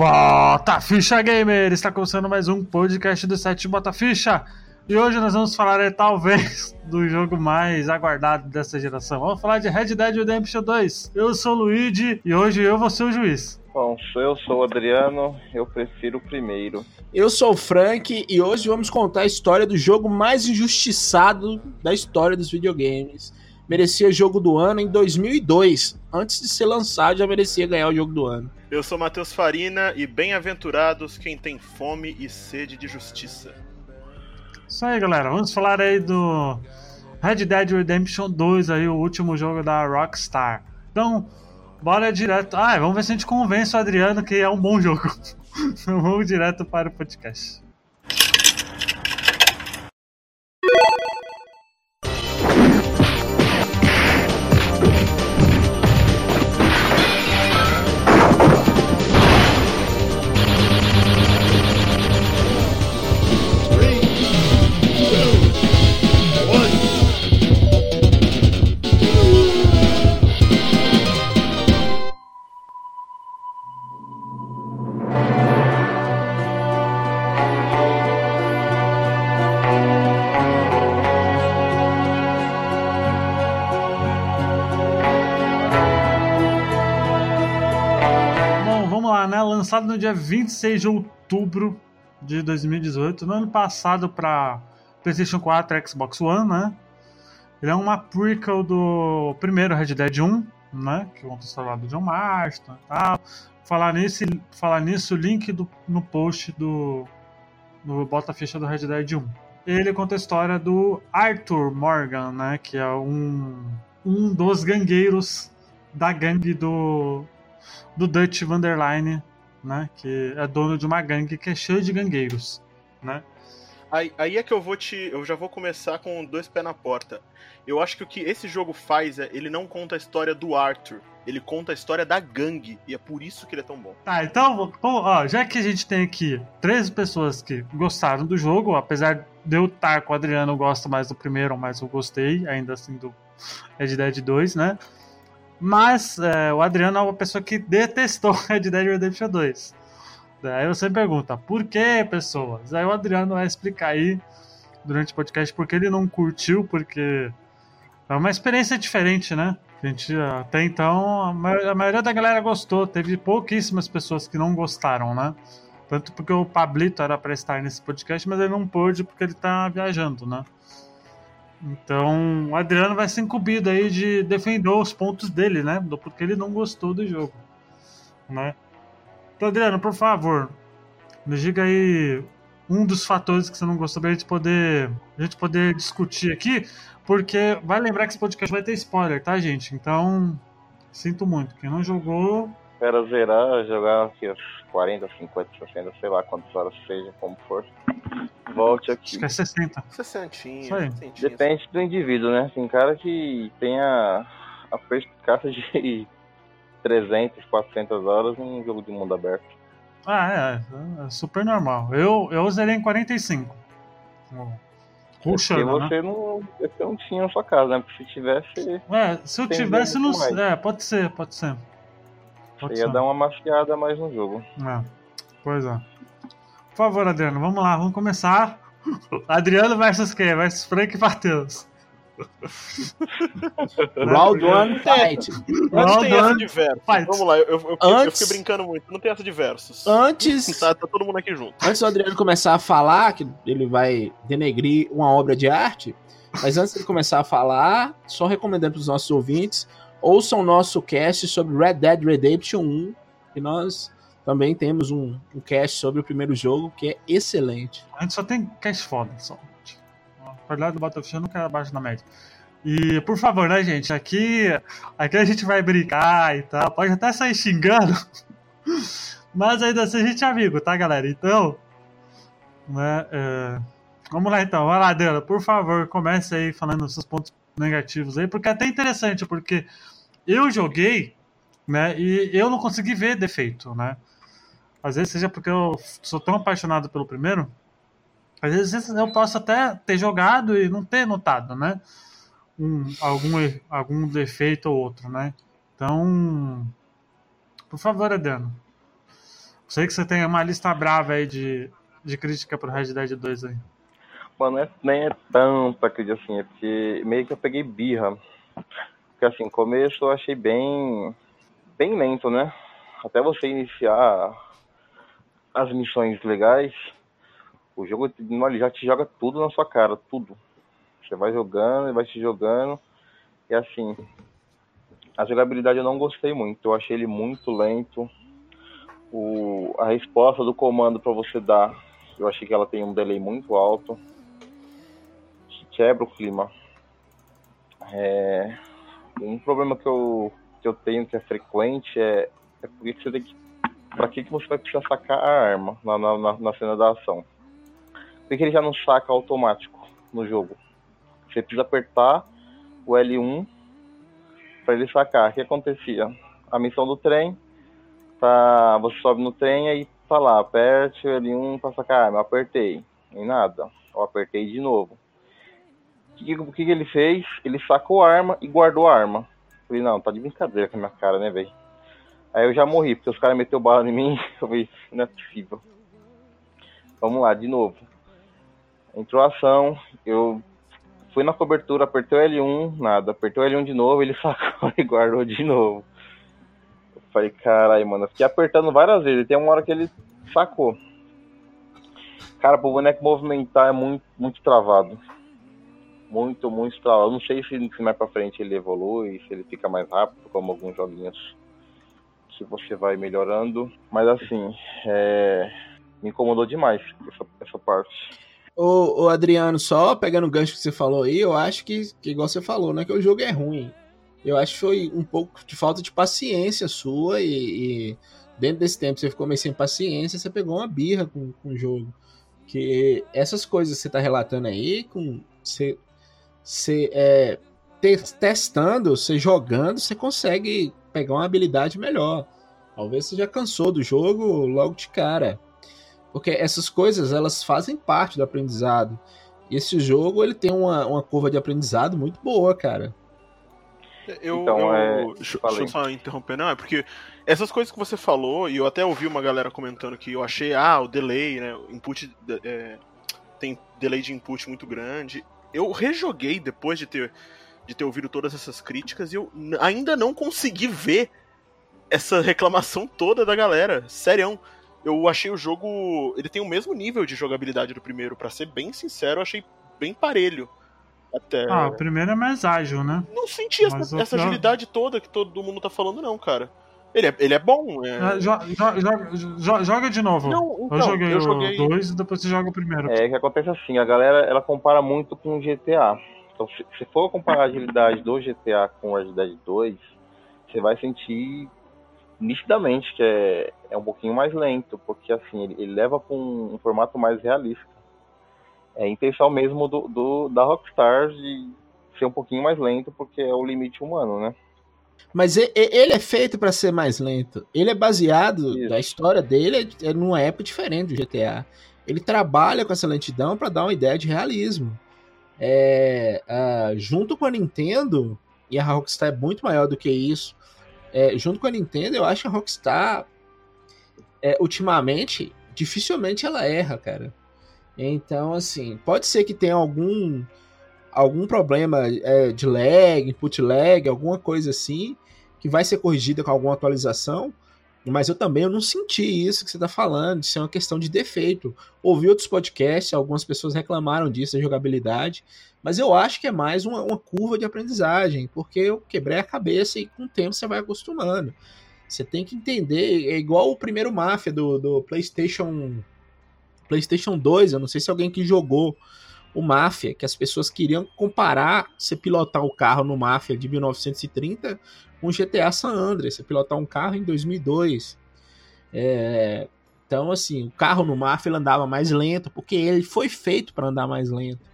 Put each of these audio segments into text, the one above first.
Bota Ficha Gamer! Está começando mais um podcast do site Bota Ficha. E hoje nós vamos falar, é, talvez, do jogo mais aguardado dessa geração. Vamos falar de Red Dead Redemption 2. Eu sou o Luigi e hoje eu vou ser o juiz. Bom, eu sou o Adriano, eu prefiro o primeiro. Eu sou o Frank e hoje vamos contar a história do jogo mais injustiçado da história dos videogames. Merecia jogo do ano em 2002. Antes de ser lançado, já merecia ganhar o jogo do ano. Eu sou Matheus Farina e bem-aventurados quem tem fome e sede de justiça. Isso aí, galera. Vamos falar aí do Red Dead Redemption 2, aí, o último jogo da Rockstar. Então, bora direto. Ah, vamos ver se a gente convence o Adriano que é um bom jogo. Então, vamos direto para o podcast. 26 de outubro de 2018, no ano passado para PlayStation 4 e Xbox One, né? Ele é uma prequel do primeiro Red Dead 1, né? Que conta a história do John Marston e tal. Falar nisso, falar nisso, link do, no post do, do Bota Ficha do Red Dead 1. Ele conta a história do Arthur Morgan, né? Que é um, um dos gangueiros da gangue do, do Dutch Vanderline, né? Que é dono de uma gangue que é cheia de gangueiros, né? Aí, aí é que eu vou te. Eu já vou começar com dois pés na porta. Eu acho que o que esse jogo faz é. Ele não conta a história do Arthur. Ele conta a história da gangue. E é por isso que ele é tão bom. Tá, então, ó, já que a gente tem aqui três pessoas que gostaram do jogo, apesar de eu estar com o Adriano, eu gosto mais do primeiro, mas eu gostei ainda assim do Red Dead 2, né? Mas é, o Adriano é uma pessoa que detestou Red Dead Redemption 2. Aí você pergunta, por que, pessoas? Aí o Adriano vai explicar aí durante o podcast porque ele não curtiu, porque é uma experiência diferente, né? A gente até então, a ma- a maioria da galera gostou, teve pouquíssimas pessoas que não gostaram, né? Tanto porque o Pablito era pra estar nesse podcast, mas ele não pôde porque ele tá viajando, né? Então, o Adriano vai ser incumbido aí de defender os pontos dele, né? Porque ele não gostou do jogo, né? Então, Adriano, por favor, nos diga aí um dos fatores que você não gostou pra gente poder, a gente poder discutir aqui, porque vai lembrar que esse podcast vai ter spoiler, tá, gente? Então, sinto muito. Quem não jogou, Espera zerar, jogar aqui os 40, 50, 60, sei lá quantas horas seja, como for. Volte acho aqui. que é 60. Sessentinha, Isso aí. sessentinha. Depende do indivíduo, né? Tem cara que tem a, a perspicácia de 300, 400 horas em um jogo de mundo aberto. Ah, é, é super normal. Eu, eu zerei em 45. Porque Ruxando, né? você não, você não tinha na sua casa, né? Porque se tivesse, É, se eu tivesse, não. mais. É, pode ser, pode ser. Pode você ia ser. dar uma mafiada mais no jogo. É, pois é. Por favor, Adriano, vamos lá, vamos começar. Adriano versus quem? Versus Frank e Matheus. Round 1 fight. Round tem essa one, de versos. fight. Vamos lá, eu, eu, eu, eu Antes- fiquei brincando muito. Não tem essa de versos. Antes, Tá, tá todo mundo aqui junto. antes do Adriano começar a falar, que ele vai denegrir uma obra de arte, mas antes de começar a falar, só recomendando para os nossos ouvintes, ouçam o nosso cast sobre Red Dead Redemption 1, que nós também temos um, um cast sobre o primeiro jogo, que é excelente. A gente só tem cash foda, só. A qualidade do Battlefield nunca é abaixo da média. E, por favor, né, gente? Aqui, aqui a gente vai brincar e tal. Pode até sair xingando. Mas ainda assim a gente é amigo, tá, galera? Então. Né, é, Vamos lá, então. Vai lá, Adriano. Por favor, comece aí falando seus pontos negativos aí. Porque é até interessante, porque eu joguei, né? E eu não consegui ver defeito, né? Às vezes seja porque eu sou tão apaixonado pelo primeiro, às vezes eu posso até ter jogado e não ter notado, né? Um, algum, algum defeito ou outro, né? Então, por favor, Adriano. Sei que você tem uma lista brava aí de, de crítica pro Red Dead 2 aí. Mano, é, nem é tanta crítica assim, é porque meio que eu peguei birra. Porque assim, começo eu achei bem. bem lento, né? Até você iniciar as missões legais, o jogo ele já te joga tudo na sua cara, tudo. Você vai jogando, e vai te jogando. E assim, a jogabilidade eu não gostei muito. Eu achei ele muito lento. O, a resposta do comando para você dar, eu achei que ela tem um delay muito alto. Quebra o clima. É, um problema que eu, que eu tenho que é frequente é, é porque você tem que. Pra que, que você vai precisar sacar a arma na, na, na cena da ação? Por que ele já não saca automático no jogo? Você precisa apertar o L1 para ele sacar. O que acontecia? A missão do trem, tá, você sobe no trem e tá lá, aperte o L1 para sacar a arma. Eu apertei, em nada. Eu apertei de novo. O que, que, que ele fez? Ele sacou a arma e guardou a arma. Falei, não, tá de brincadeira com a minha cara, né, velho? Aí eu já morri, porque os caras meteu bala em mim. Eu falei, não é possível. Vamos lá, de novo. Entrou a ação, eu fui na cobertura, apertei o L1, nada. Apertei o L1 de novo, ele sacou e guardou de novo. Eu falei, caralho, mano. Eu fiquei apertando várias vezes. Tem uma hora que ele sacou. Cara, pro boneco movimentar é muito, muito travado. Muito, muito travado. não sei se, se mais pra frente ele evolui, se ele fica mais rápido, como alguns joguinhos que você vai melhorando. Mas assim, é... me incomodou demais essa, essa parte. Ô, ô, Adriano, só pegando o gancho que você falou aí, eu acho que, que, igual você falou, né? Que o jogo é ruim. Eu acho que foi um pouco de falta de paciência sua e, e dentro desse tempo você ficou meio sem paciência, você pegou uma birra com, com o jogo. Que essas coisas que você tá relatando aí, com você, você é, testando, você jogando, você consegue pegar uma habilidade melhor. Talvez você já cansou do jogo logo de cara. Porque essas coisas, elas fazem parte do aprendizado. E esse jogo, ele tem uma, uma curva de aprendizado muito boa, cara. Eu, então, eu é... deixa, deixa eu só interromper, não, é porque essas coisas que você falou, e eu até ouvi uma galera comentando que eu achei, ah, o delay, né, o input, é, tem delay de input muito grande. Eu rejoguei depois de ter, de ter ouvido todas essas críticas e eu ainda não consegui ver essa reclamação toda da galera, sério eu achei o jogo. Ele tem o mesmo nível de jogabilidade do primeiro, para ser bem sincero, eu achei bem parelho. Até... Ah, o primeiro é mais ágil, né? Não senti essa, essa agilidade toda que todo mundo tá falando, não, cara. Ele é, ele é bom. É... Ah, joga, joga, joga, de novo. Não, então, eu joguei, eu joguei o 2 e depois você joga o primeiro. É que acontece assim, a galera ela compara muito com o GTA. Então, se, for comparar a agilidade do GTA com a agilidade 2, você vai sentir nitidamente que é, é um pouquinho mais lento, porque assim, ele, ele leva para um, um, formato mais realista. É intenção mesmo do, do, da Rockstar de ser um pouquinho mais lento, porque é o limite humano, né? Mas ele é feito para ser mais lento. Ele é baseado, Isso. a história dele é, é numa época diferente do GTA. Ele trabalha com essa lentidão para dar uma ideia de realismo. É, uh, junto com a Nintendo, e a Rockstar é muito maior do que isso, é, junto com a Nintendo, eu acho que a Rockstar, é, ultimamente, dificilmente ela erra, cara. Então, assim, pode ser que tenha algum algum problema é, de lag, input lag, alguma coisa assim, que vai ser corrigida com alguma atualização, mas eu também eu não senti isso que você está falando, de ser uma questão de defeito. Ouvi outros podcasts, algumas pessoas reclamaram disso, da jogabilidade, mas eu acho que é mais uma, uma, curva de aprendizagem, porque eu quebrei a cabeça e com o tempo você vai acostumando. Você tem que entender, é igual o primeiro Mafia do, do PlayStation PlayStation 2, eu não sei se alguém que jogou o Mafia, que as pessoas queriam comparar você pilotar o carro no Mafia de 1930 o GTA San Andreas, você pilotar um carro em 2002. É, então, assim, o carro no Mafia andava mais lento, porque ele foi feito para andar mais lento.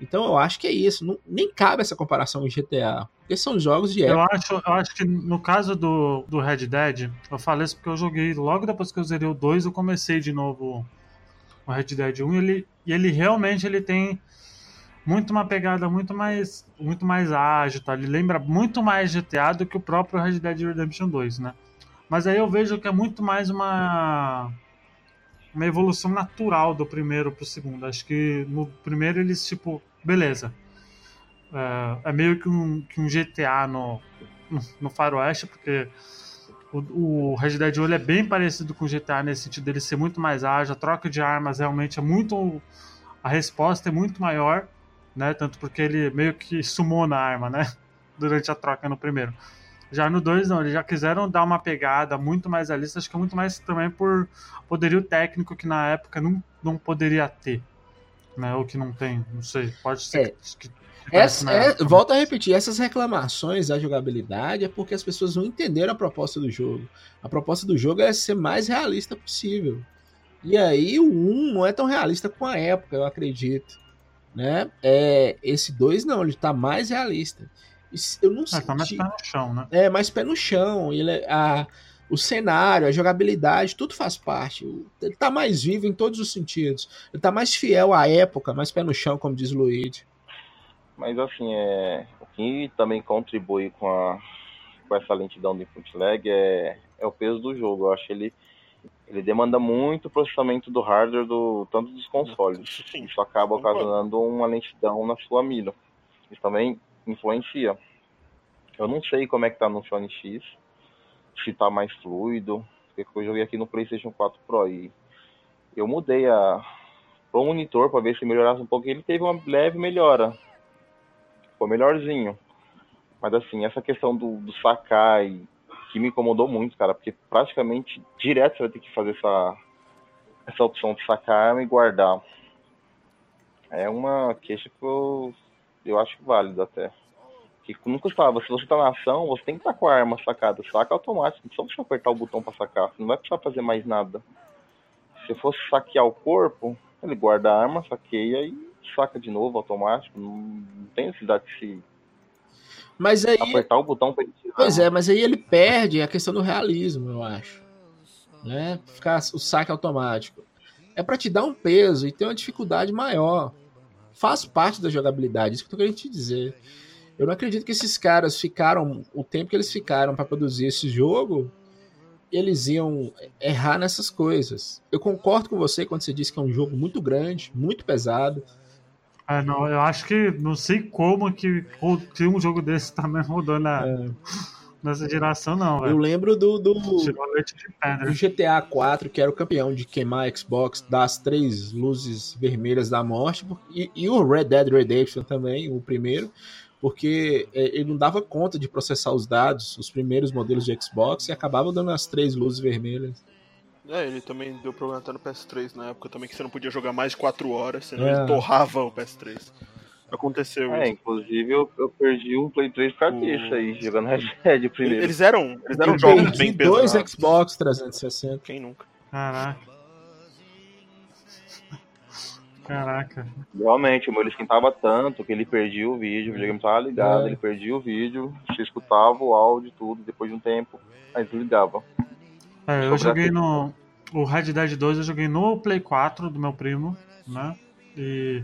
Então eu acho que é isso. Não, nem cabe essa comparação com GTA. Porque são jogos de época. Eu acho, eu acho que no caso do, do Red Dead, eu falei isso porque eu joguei logo depois que eu zerei o 2, eu comecei de novo o Red Dead 1 e ele, e ele realmente ele tem muito uma pegada muito mais muito mais ágil, tá? Ele lembra muito mais GTA do que o próprio Red Dead Redemption 2, né? Mas aí eu vejo que é muito mais uma uma evolução natural do primeiro pro segundo. Acho que no primeiro eles, tipo, beleza. É, é meio que um, que um GTA no, no, Faroeste, porque o, o Red Dead 1 é bem parecido com o GTA nesse sentido dele ser muito mais ágil, a troca de armas realmente é muito. A resposta é muito maior, né? Tanto porque ele meio que sumou na arma, né? Durante a troca no primeiro. Já no 2, não, eles já quiseram dar uma pegada muito mais realista, acho que é muito mais também por poderio técnico que na época não, não poderia ter. Né? Ou que não tem, não sei. Pode ser é. que, que essa, é, volto a repetir, essas reclamações da jogabilidade é porque as pessoas não entenderam a proposta do jogo. A proposta do jogo é ser mais realista possível. E aí o 1 não é tão realista com a época, eu acredito. Né? É, esse 2 não, ele tá mais realista. Eu não sei. É, tá mais pé no chão, né? É, mais pé no chão. Ele, é, a, o cenário, a jogabilidade, tudo faz parte. Ele tá mais vivo em todos os sentidos. Ele tá mais fiel à época, mais pé no chão, como diz o Luigi. Mas assim, é, o que também contribui com, a, com essa lentidão do input lag é, é o peso do jogo. Eu acho que ele, ele demanda muito processamento do hardware, do, tanto dos consoles. Sim. Isso acaba ocasionando uma lentidão na sua mira. Isso também influencia. Eu não sei como é que tá no Sony X, se tá mais fluido, porque eu joguei aqui no PlayStation 4 Pro e eu mudei a o monitor para ver se melhorasse um pouco e ele teve uma leve melhora ficou melhorzinho. Mas assim, essa questão do, do Sakai, que me incomodou muito, cara, porque praticamente direto você vai ter que fazer essa, essa opção de sacar e guardar. É uma queixa que eu, eu acho válido até. Que não custava, se você tá na ação, você tem que estar tá com a arma sacada. Saca automático, só você apertar o botão para sacar. Você não vai precisar fazer mais nada. Se fosse saquear o corpo, ele guarda a arma, saqueia e saca de novo automático, não tem necessidade de se mas aí, apertar o botão para ele tirar. Pois é, mas aí ele perde a questão do realismo, eu acho. Né? Ficar o saque automático. É para te dar um peso e ter uma dificuldade maior. Faz parte da jogabilidade, isso que eu tô querendo te dizer. Eu não acredito que esses caras ficaram o tempo que eles ficaram para produzir esse jogo, eles iam errar nessas coisas. Eu concordo com você quando você disse que é um jogo muito grande, muito pesado é, não, eu acho que não sei como que tinha um jogo desse também rodando na, é. nessa geração, não. Eu lembro do, do, do GTA 4, que era o campeão de queimar Xbox das três luzes vermelhas da morte, e, e o Red Dead Redemption também, o primeiro, porque é, ele não dava conta de processar os dados, os primeiros modelos de Xbox, e acabava dando as três luzes vermelhas. É, ele também deu problema até no PS3 na época também, que você não podia jogar mais de 4 horas, senão é. ele torrava o PS3. Aconteceu é, isso. inclusive eu, eu perdi um Play 3 por causa disso aí, jogando Red primeiro. Eles eram, eles eram jogos bem pesados. dois Xbox 360. Quem nunca? Caraca. Caraca. Realmente, ele esquentava tanto que ele perdia o vídeo, o videogame tava ligado, é. ele perdia o vídeo, você escutava o áudio tudo, depois de um tempo, aí desligava. É, eu joguei no. O Red Dead 2 eu joguei no Play 4 do meu primo, né? E.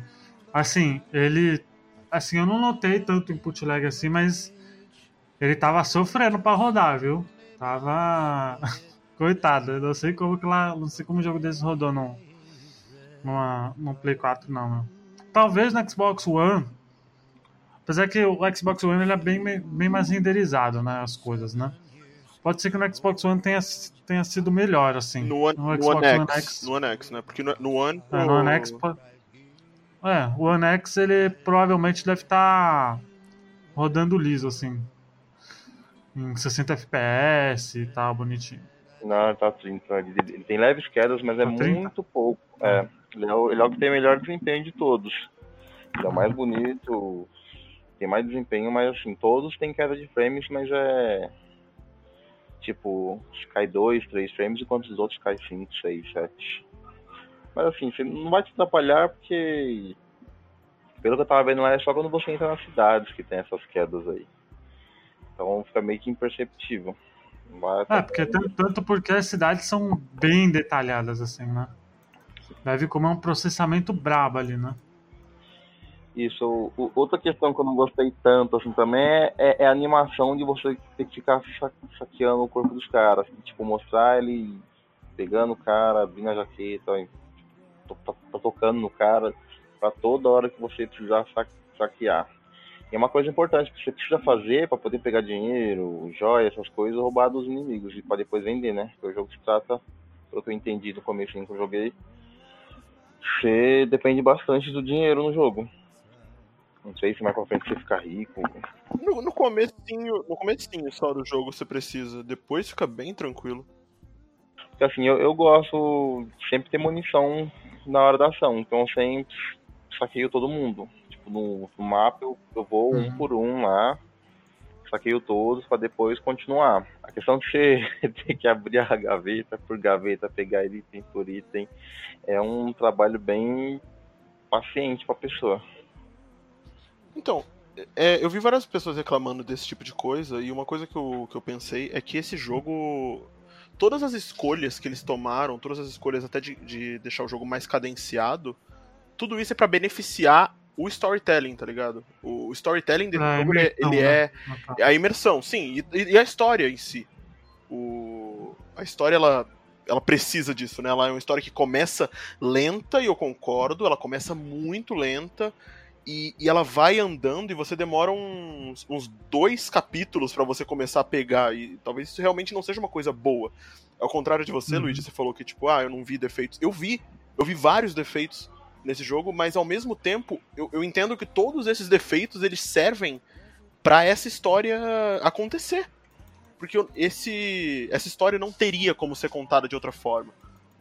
Assim, ele. Assim, eu não notei tanto input lag assim, mas. Ele tava sofrendo pra rodar, viu? Tava. Coitado, eu não sei como que lá. Não sei como o jogo desse rodou no. Numa, no Play 4, não, meu. Talvez no Xbox One. Apesar que o Xbox One ele é bem, bem mais renderizado, né? As coisas, né? Pode ser que no Xbox One tenha, tenha sido melhor, assim. No One, no Xbox One, X, X, No One X, né? Porque no, no One. É, no One X. É, o One X ele provavelmente deve estar tá rodando liso, assim. Em 60 FPS e tal, bonitinho. Não, tá 30. Ele, ele tem leves quedas, mas é tá muito pouco. É, ele é, o, ele é o que tem melhor desempenho de todos. Ele é o mais bonito, tem mais desempenho, mas assim, todos têm queda de frames, mas é Tipo, cai 2, 3 frames, enquanto os outros caem 5, 6, 7. Mas assim, você não vai te atrapalhar porque. Pelo que eu tava vendo lá, é só quando você entra nas cidades que tem essas quedas aí. Então fica meio que imperceptível. É, porque tanto porque as cidades são bem detalhadas, assim, né? Deve como é um processamento brabo ali, né? Isso. Outra questão que eu não gostei tanto assim também é, é, é a animação de você ter que ficar saqueando o corpo dos caras. Assim, tipo, mostrar ele pegando o cara, abrindo a jaqueta, tá, tá, tá tocando no cara, para toda hora que você precisar saquear. E é uma coisa importante que você precisa fazer para poder pegar dinheiro, joia, essas coisas, roubar dos inimigos e para depois vender, né? Porque o jogo se trata, pelo que eu entendi no começo que eu joguei, você depende bastante do dinheiro no jogo. Não sei se mais pra frente você fica rico. No, no comecinho, no comecinho só do jogo você precisa, depois fica bem tranquilo. Porque assim, eu, eu gosto sempre ter munição na hora da ação, então eu sempre saqueio todo mundo. Tipo, no, no mapa eu, eu vou uhum. um por um lá, saqueio todos para depois continuar. A questão de você ter que abrir a gaveta por gaveta, pegar item por item, é um trabalho bem paciente para a pessoa. Então, é, eu vi várias pessoas reclamando desse tipo de coisa, e uma coisa que eu, que eu pensei é que esse jogo. Todas as escolhas que eles tomaram, todas as escolhas até de, de deixar o jogo mais cadenciado, tudo isso é para beneficiar o storytelling, tá ligado? O storytelling dele ah, jogo, ele, ele é, né? é a imersão, sim, e, e, a história em si. O, a história, ela, ela precisa disso, né? Ela é uma história que começa lenta, e eu concordo, ela começa muito lenta, e, e, ela vai andando e você demora uns, uns dois capítulos para você começar a pegar. E talvez isso realmente não seja uma coisa boa. Ao contrário de você, uhum. Luigi, você falou que, tipo, ah, eu não vi defeitos. Eu vi. Eu vi vários defeitos nesse jogo, mas ao mesmo tempo, eu, eu entendo que todos esses defeitos eles servem para essa história acontecer. Porque esse, essa história não teria como ser contada de outra forma.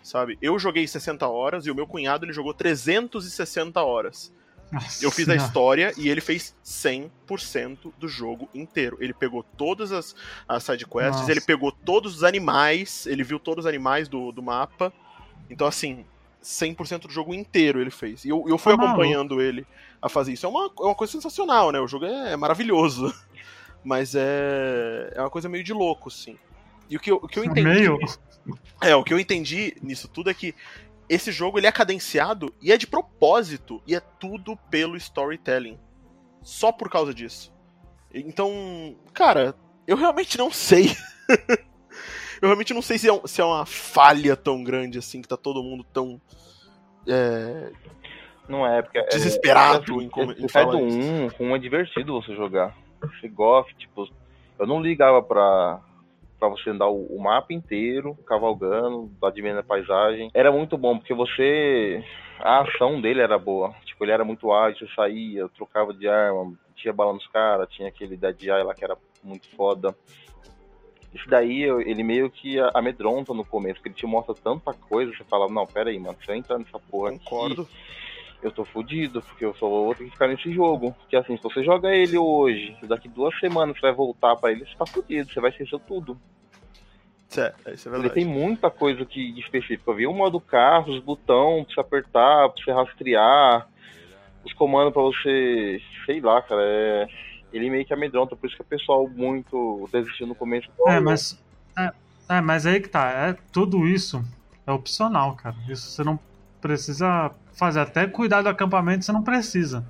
Sabe? Eu joguei 60 horas e o meu cunhado ele jogou 360 horas. Nossa. Eu fiz a história e ele fez 100% do jogo inteiro. Ele pegou todas as, as sidequests, Nossa. ele pegou todos os animais, ele viu todos os animais do, do mapa. Então, assim, 100% do jogo inteiro ele fez. E eu, eu fui ah, acompanhando ele a fazer isso. É uma, é uma coisa sensacional, né? O jogo é, é maravilhoso. Mas é, é uma coisa meio de louco, sim. E o que eu, o que eu entendi. Meio? É, o que eu entendi nisso tudo é que esse jogo ele é cadenciado e é de propósito e é tudo pelo storytelling. Só por causa disso. Então, cara, eu realmente não sei. eu realmente não sei se é, se é, uma falha tão grande assim que tá todo mundo tão é... não é porque é, desesperado é, em, como, em falar do 1, um, um é divertido você jogar. Gosta, tipo, eu não ligava pra para você andar o, o, mapa inteiro, cavalgando, admirando a paisagem. Era muito bom, porque você. A ação dele era boa. Tipo, ele era muito ágil, você saía, trocava de arma, tinha bala nos caras, tinha aquele Dead Eye lá que era muito foda. Isso daí, ele meio que amedronta no começo, porque ele te mostra tanta coisa, você fala, não, pera aí, mano, se eu entrar nessa porra Concordo. Aqui, eu tô fudido, porque eu só vou ter que ficar nesse jogo. Porque assim, se você joga ele hoje, daqui duas semanas você vai voltar para ele, você tá fudido, você vai esquecer tudo. É, isso é verdade. Ele tem muita coisa que específica. Eu vi o modo carro, os botões pra você apertar, pra você rastrear, os comandos pra você. Sei lá, cara. É... Ele meio que amedronta, por isso que o pessoal muito desistiu no começo. É, mas. É, é, mas aí que tá. É, tudo isso é opcional, cara. Isso você não precisa fazer. Até cuidar do acampamento você não precisa.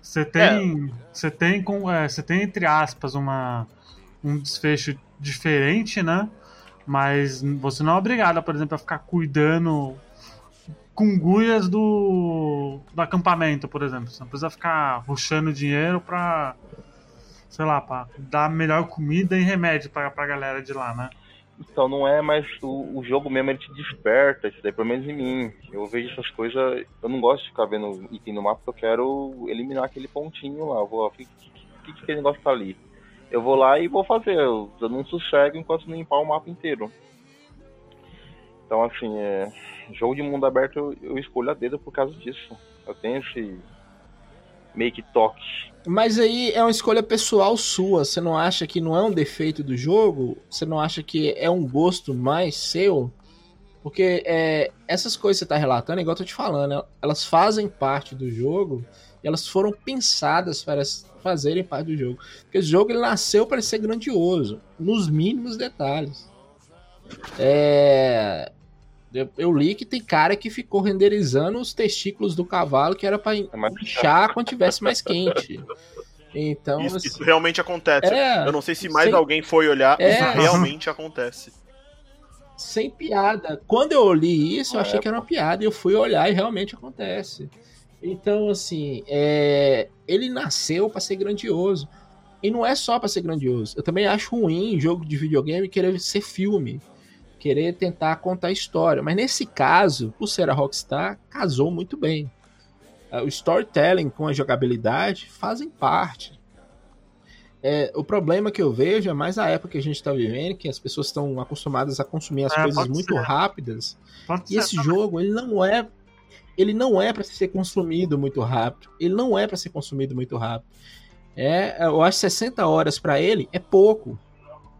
Você tem. É. Você tem com. É, você tem, entre aspas, uma, um desfecho diferente, né? Mas você não é obrigado, por exemplo, a ficar cuidando com guias do, do acampamento, por exemplo. Você não precisa ficar ruxando dinheiro pra, sei lá, pra dar melhor comida e remédio pra, pra galera de lá, né? Então não é mais o, o jogo mesmo, ele te desperta, isso daí pelo menos em mim. Eu vejo essas coisas, eu não gosto de ficar vendo item no mapa, porque eu quero eliminar aquele pontinho lá. Vou, o que, que, que aquele negócio tá ali? Eu vou lá e vou fazer. Eu, eu não sossego enquanto não limpar o mapa inteiro. Então, assim, é, jogo de mundo aberto eu, eu escolho a dedo por causa disso. Eu tenho esse meio que toque. Mas aí é uma escolha pessoal sua. Você não acha que não é um defeito do jogo? Você não acha que é um gosto mais seu? Porque é, essas coisas que você está relatando, igual eu tô te falando, elas fazem parte do jogo e elas foram pensadas para fazerem parte do jogo. Porque o jogo ele nasceu para ser grandioso, nos mínimos detalhes. É... Eu, eu, li que tem cara que ficou renderizando os testículos do cavalo que era para é inchar quando tivesse mais quente. Então, isso, assim, isso realmente acontece. É, eu não sei se mais sem, alguém foi olhar, é, isso realmente acontece. Sem piada. Quando eu li isso, eu achei que era uma piada e eu fui olhar e realmente acontece. Então, assim, é, ele nasceu para ser grandioso. E não é só para ser grandioso. Eu também acho ruim jogo de videogame querer ser filme, querer tentar contar história. Mas nesse caso, por ser a Rockstar, casou muito bem. O storytelling com a jogabilidade fazem parte. É, o problema que eu vejo é mais a época que a gente está vivendo, que as pessoas estão acostumadas a consumir as é, coisas muito ser. rápidas. Pode e esse também. jogo, ele não é ele não é para ser consumido muito rápido. Ele não é para ser consumido muito rápido. É, eu acho 60 horas para ele é pouco.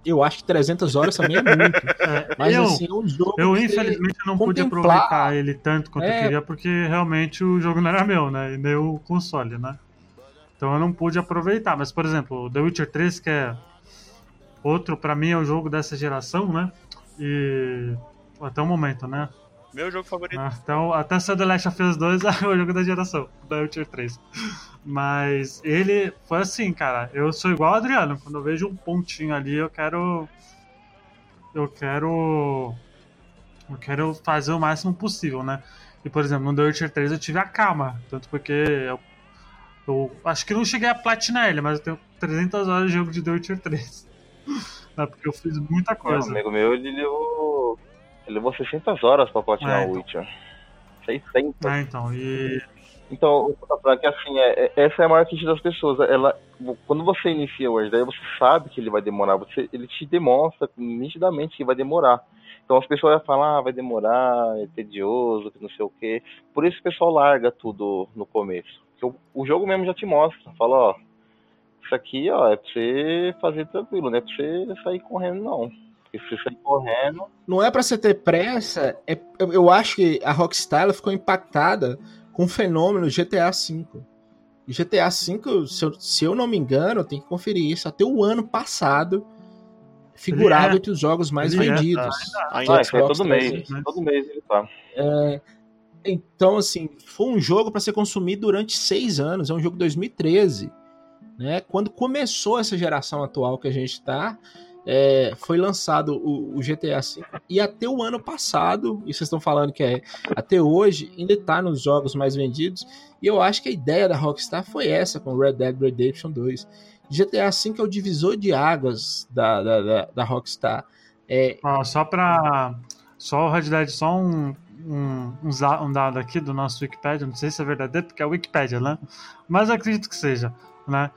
Eu acho que 300 horas também é muito. É, mas eu, assim, é um jogo. Eu, infelizmente, não pude aproveitar ele tanto quanto é... eu queria, porque realmente o jogo não era meu, né? E nem o console, né? Então eu não pude aproveitar. Mas, por exemplo, The Witcher 3, que é outro, para mim, é o jogo dessa geração, né? E. Até o momento, né? Meu jogo favorito. Ah, então, até ser The Last of Us 2 é o jogo da geração, da Witcher 3. Mas ele foi assim, cara. Eu sou igual o Adriano. Quando eu vejo um pontinho ali, eu quero. Eu quero. Eu quero fazer o máximo possível, né? E, por exemplo, no The Witcher 3 eu tive a calma. Tanto porque eu, eu acho que não cheguei a platinar ele, mas eu tenho 300 horas de jogo de The Witcher 3. Né? Porque eu fiz muita coisa. Um amigo meu, ele levou levou 600 horas pra platinar é, então. o Witcher. 600. Ah, então, e... Então, que assim, é, é, essa é a maior queixa das pessoas. Ela, quando você inicia o Word, você sabe que ele vai demorar. Você, ele te demonstra nitidamente que vai demorar. Então as pessoas vão falar, ah, vai demorar, é tedioso, que não sei o quê. Por isso o pessoal larga tudo no começo. O, o jogo mesmo já te mostra. Fala, ó, isso aqui, ó, é pra você fazer tranquilo, não é pra você sair correndo, não. Sair correndo. Não é para você ter pressa. É, eu acho que a Rockstar ficou impactada com o fenômeno GTA V. GTA V, se eu, se eu não me engano, tem que conferir isso. Até o ano passado figurava é. entre os jogos mais ele vendidos. É, ainda, é todo mês. Né? Todo mês ele tá. É, então, assim, foi um jogo para ser consumido durante seis anos. É um jogo de 2013. Né? Quando começou essa geração atual que a gente está, é, foi lançado o, o, GTA V e até o ano passado, e vocês estão falando que é até hoje, ainda está nos jogos mais vendidos. E eu acho que a ideia da Rockstar foi essa com Red Dead Redemption 2. GTA V é o divisor de águas da, da, da, da Rockstar. É... Ah, só para. Só o Red Dead, só um, um, um, dado aqui do nosso Wikipedia, não sei se é verdadeiro, porque é Wikipedia, né? Mas acredito que seja, né?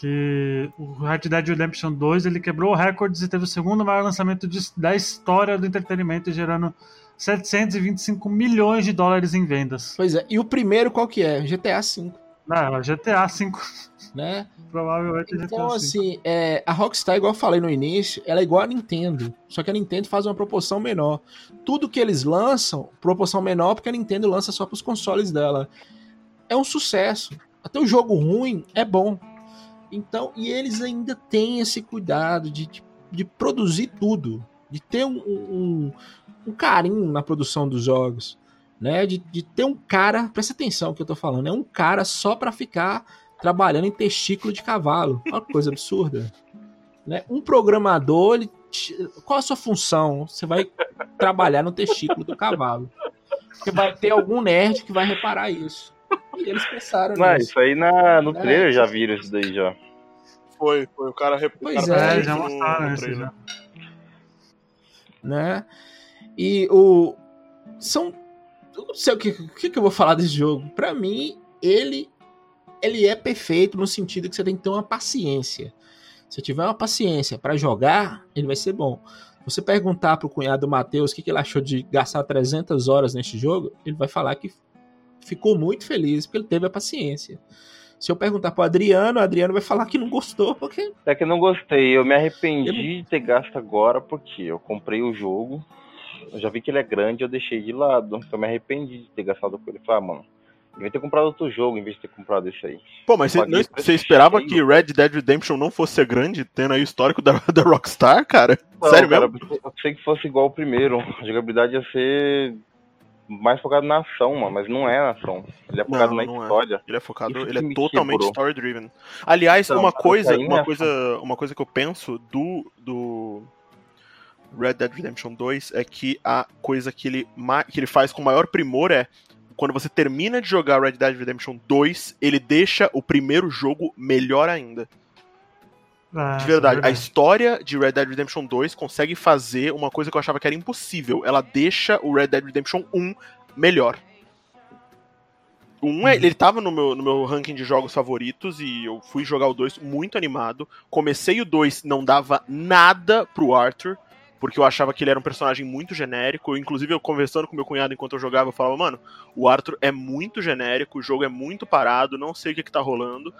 Que o Red Dead Redemption 2 ele quebrou recordes e teve o segundo maior lançamento de, da história do entretenimento, gerando 725 milhões de dólares em vendas. Pois é, e o primeiro qual que é? GTA V. Não, GTA V. Né? Provavelmente então, GTA Então, assim, é, a Rockstar, igual eu falei no início, ela é igual a Nintendo. Só que a Nintendo faz uma proporção menor. Tudo que eles lançam, proporção menor, porque a Nintendo lança só para os consoles dela. É um sucesso. Até o jogo ruim é bom. Então, e eles ainda têm esse cuidado de, de, de produzir tudo, de ter um, um, um, carinho na produção dos jogos, né? De, de ter um cara, presta atenção que eu tô falando, é um cara só para ficar trabalhando em testículo de cavalo. Olha que coisa absurda. Né? Um programador, ele, qual a sua função? Você vai trabalhar no testículo do cavalo. Porque vai ter algum nerd que vai reparar isso. E eles pensaram Não, nisso. isso aí na, no é. trailer já viram isso daí já. Foi, foi. O cara Pois cara é, já mostraram isso já. Né? E o. São. Eu não sei o que, o que, eu vou falar desse jogo. Pra mim, ele. Ele é perfeito no sentido que você tem que ter uma paciência. Se tiver uma paciência para jogar, ele vai ser bom. Você perguntar pro cunhado Matheus o que, que ele achou de gastar 300 horas neste jogo, ele vai falar que ficou muito feliz porque ele teve a paciência. Se eu perguntar pro Adriano, o Adriano vai falar que não gostou, porque. É que não gostei. Eu me arrependi eu... de ter gasto agora, porque eu comprei o jogo, eu já vi que ele é grande, eu deixei de lado. Então eu me arrependi de ter gastado com ele. Falei, ah, mano, Devia ter comprado outro jogo em vez de ter comprado esse aí. Pô, mas você esperava que Red Dead Redemption não fosse ser grande, tendo aí o histórico da, da Rockstar, cara? Não, Sério cara, mesmo? Eu pensei que fosse igual o primeiro. A jogabilidade ia ser mais focado na ação, mano, mas não é na ação. Ele é focado não, na não é. história. É. Ele é focado, Isso ele é totalmente story driven. Aliás, então, uma coisa, uma coisa, uma coisa que eu penso do do Red Dead Redemption 2 é que a coisa que ele que ele faz com maior primor é quando você termina de jogar Red Dead Redemption 2, ele deixa o primeiro jogo melhor ainda. Ah, de verdade, a história de Red Dead Redemption 2 consegue fazer uma coisa que eu achava que era impossível. Ela deixa o Red Dead Redemption 1 melhor. O 1, uhum. ele tava no meu, no meu ranking de jogos favoritos e eu fui jogar o 2 muito animado. Comecei o 2, não dava nada pro Arthur porque eu achava que ele era um personagem muito genérico. Inclusive, eu conversando com meu cunhado enquanto eu jogava, eu falava, mano, o Arthur é muito genérico, o jogo é muito parado, não sei o que, que tá rolando.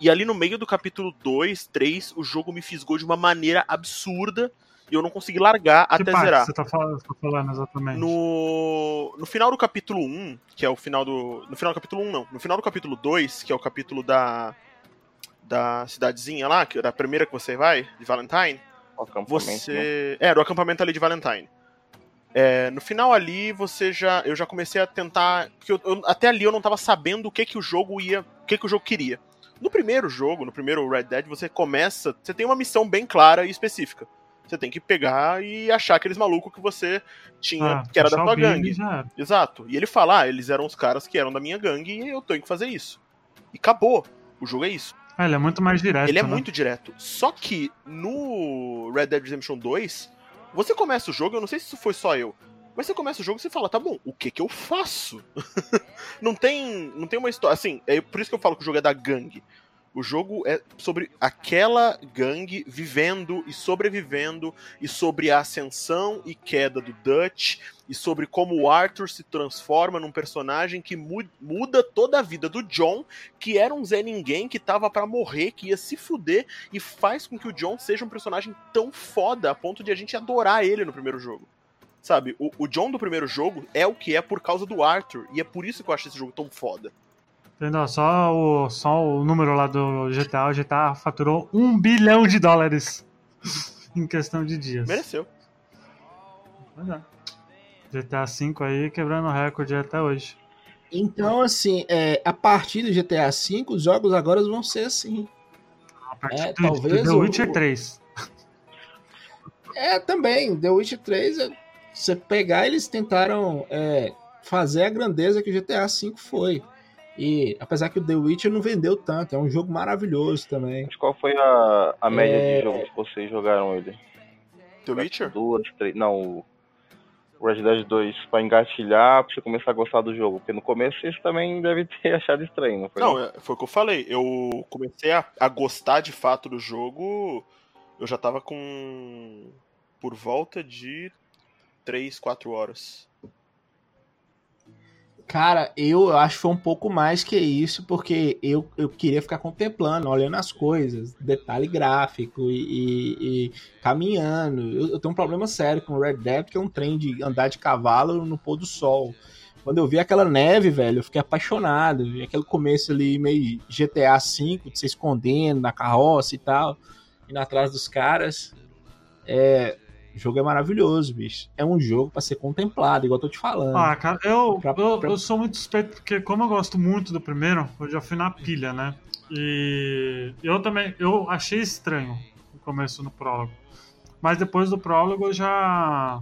E ali no meio do capítulo 2, 3, o jogo me fisgou de uma maneira absurda e eu não consegui largar que até parte zerar. Você tá falando, tá falando exatamente. No, no final do capítulo 1, que é o final do. No final do capítulo 1, não. No final do capítulo 2, que é o capítulo da. Da cidadezinha lá, que é da primeira que você vai, de Valentine você. Né? É, do acampamento ali de Valentine. É, no final ali, você já. Eu já comecei a tentar. Porque eu, eu, até ali eu não tava sabendo o que, que o jogo ia. O que, que o jogo queria. No primeiro jogo, no primeiro Red Dead, você começa. Você tem uma missão bem clara e específica. Você tem que pegar e achar aqueles malucos que você tinha, ah, que era da tua gangue. Exato. E ele fala, ah, eles eram os caras que eram da minha gangue e eu tenho que fazer isso. E acabou. O jogo é isso. Ah, ele é muito mais direto. Ele é né? muito direto. Só que no Red Dead Redemption 2, você começa o jogo, eu não sei se isso foi só eu, mas você começa o jogo e você fala, tá bom, o que que eu faço? não tem não tem uma história, assim, é por isso que eu falo que o jogo é da gangue. O jogo é sobre aquela gangue vivendo e sobrevivendo, e sobre a ascensão e queda do Dutch, e sobre como o Arthur se transforma num personagem que muda toda a vida do John, que era um Zé Ninguém que tava para morrer, que ia se fuder, e faz com que o John seja um personagem tão foda a ponto de a gente adorar ele no primeiro jogo. Sabe, o, o John do primeiro jogo é o que é por causa do Arthur, e é por isso que eu acho esse jogo tão foda. Entendeu? Só o, só o número lá do GTA, o GTA faturou um bilhão de dólares em questão de dias. Mereceu. Pois é. GTA V aí quebrando o recorde até hoje. Então, assim, é, a partir do GTA V, os jogos agora vão ser assim. A partir é, do, talvez do The Witcher o... 3. É, também. The Witcher 3, é, você pegar, eles tentaram é, fazer a grandeza que o GTA V foi. E apesar que o The Witcher não vendeu tanto, é um jogo maravilhoso também. Qual foi a, a média é... de jogos que vocês jogaram ele? The Witcher? Duas, três. Não, o Red Dead 2 pra engatilhar, pra você começar a gostar do jogo. Porque no começo você também deve ter achado estranho, não foi? Não, é, foi o que eu falei. Eu comecei a, a gostar de fato do jogo. Eu já tava com. por volta de 3, 4 horas. Cara, eu acho que foi um pouco mais que isso, porque eu, eu queria ficar contemplando, olhando as coisas, detalhe gráfico e, e, e caminhando. Eu, eu, tenho um problema sério com o Red Dead, que é um trem de andar de cavalo no pôr do sol. Quando eu vi aquela neve, velho, eu fiquei apaixonado. Vi aquele começo ali meio GTA V, de se escondendo na carroça e tal, indo atrás dos caras. É, o jogo é maravilhoso, bicho. É um jogo para ser contemplado, igual eu tô te falando. Ah, cara, eu, pra, eu, pra... eu sou muito suspeito, porque como eu gosto muito do primeiro, eu já fui na pilha, né? E eu também, eu achei estranho o começo no prólogo. Mas depois do prólogo eu já.